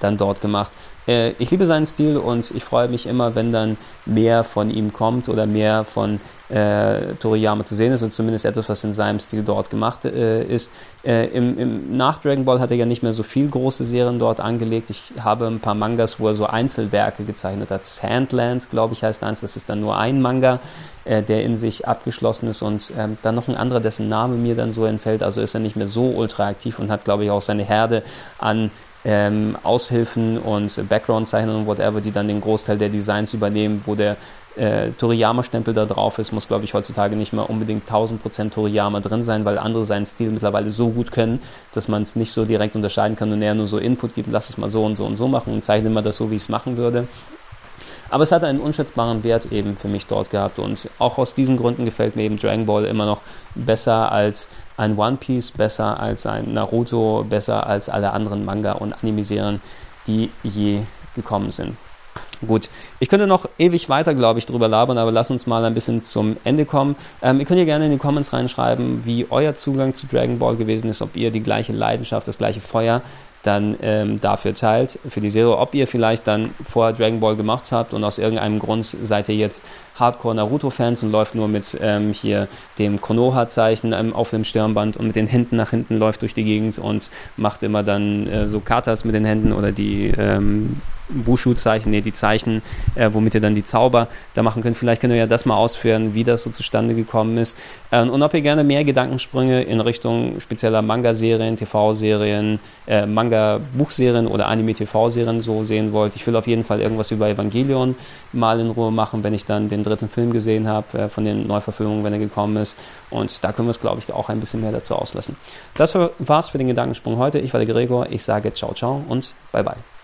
A: dann dort gemacht. Äh, ich liebe seinen Stil und ich freue mich immer, wenn dann mehr von ihm kommt oder mehr von äh, Toriyama zu sehen ist und zumindest etwas, was in seinem Stil dort gemacht äh, ist. Äh, im, im, nach Dragon Ball hat er ja nicht mehr so viel große Serien dort angelegt. Ich habe ein paar Mangas, wo er so Einzelwerke gezeichnet hat. Sandland, glaube ich, heißt eins. Das ist dann nur ein Manga, äh, der in sich abgeschlossen ist und ähm, dann noch ein anderer, dessen Name mir dann so entfällt. Also ist er nicht mehr so ultra aktiv und hat, glaube ich, auch seine Herde an ähm, Aushilfen und Background-Zeichnern und whatever, die dann den Großteil der Designs übernehmen, wo der äh, Toriyama-Stempel da drauf ist, muss, glaube ich, heutzutage nicht mehr unbedingt 1000% Toriyama drin sein, weil andere seinen Stil mittlerweile so gut können, dass man es nicht so direkt unterscheiden kann und er nur so Input gibt, lass es mal so und so und so machen und zeichne immer das so, wie ich es machen würde. Aber es hat einen unschätzbaren Wert eben für mich dort gehabt und auch aus diesen Gründen gefällt mir eben Dragon Ball immer noch besser als ein One Piece, besser als ein Naruto, besser als alle anderen Manga und Anime-Serien, die je gekommen sind. Gut, ich könnte noch ewig weiter, glaube ich, drüber labern, aber lass uns mal ein bisschen zum Ende kommen. Ähm, ihr könnt ja gerne in die Comments reinschreiben, wie euer Zugang zu Dragon Ball gewesen ist, ob ihr die gleiche Leidenschaft, das gleiche Feuer dann ähm, dafür teilt, für die Serie. Ob ihr vielleicht dann vorher Dragon Ball gemacht habt und aus irgendeinem Grund seid ihr jetzt Hardcore Naruto-Fans und läuft nur mit ähm, hier dem Konoha-Zeichen ähm, auf dem Stirnband und mit den Händen nach hinten läuft durch die Gegend und macht immer dann äh, so Katas mit den Händen oder die ähm, Wushu-Zeichen, nee, die Zeichen, äh, womit ihr dann die Zauber da machen könnt. Vielleicht könnt ihr ja das mal ausführen, wie das so zustande gekommen ist. Ähm, und ob ihr gerne mehr Gedankensprünge in Richtung spezieller Manga-Serien, TV-Serien, äh, Manga-Buchserien oder Anime-TV-Serien so sehen wollt. Ich will auf jeden Fall irgendwas über Evangelion mal in Ruhe machen, wenn ich dann den dritten Film gesehen habe, äh, von den Neuverfilmungen, wenn er gekommen ist. Und da können wir es, glaube ich, auch ein bisschen mehr dazu auslassen. Das war's für den Gedankensprung heute. Ich war der Gregor. Ich sage ciao, ciao und bye, bye.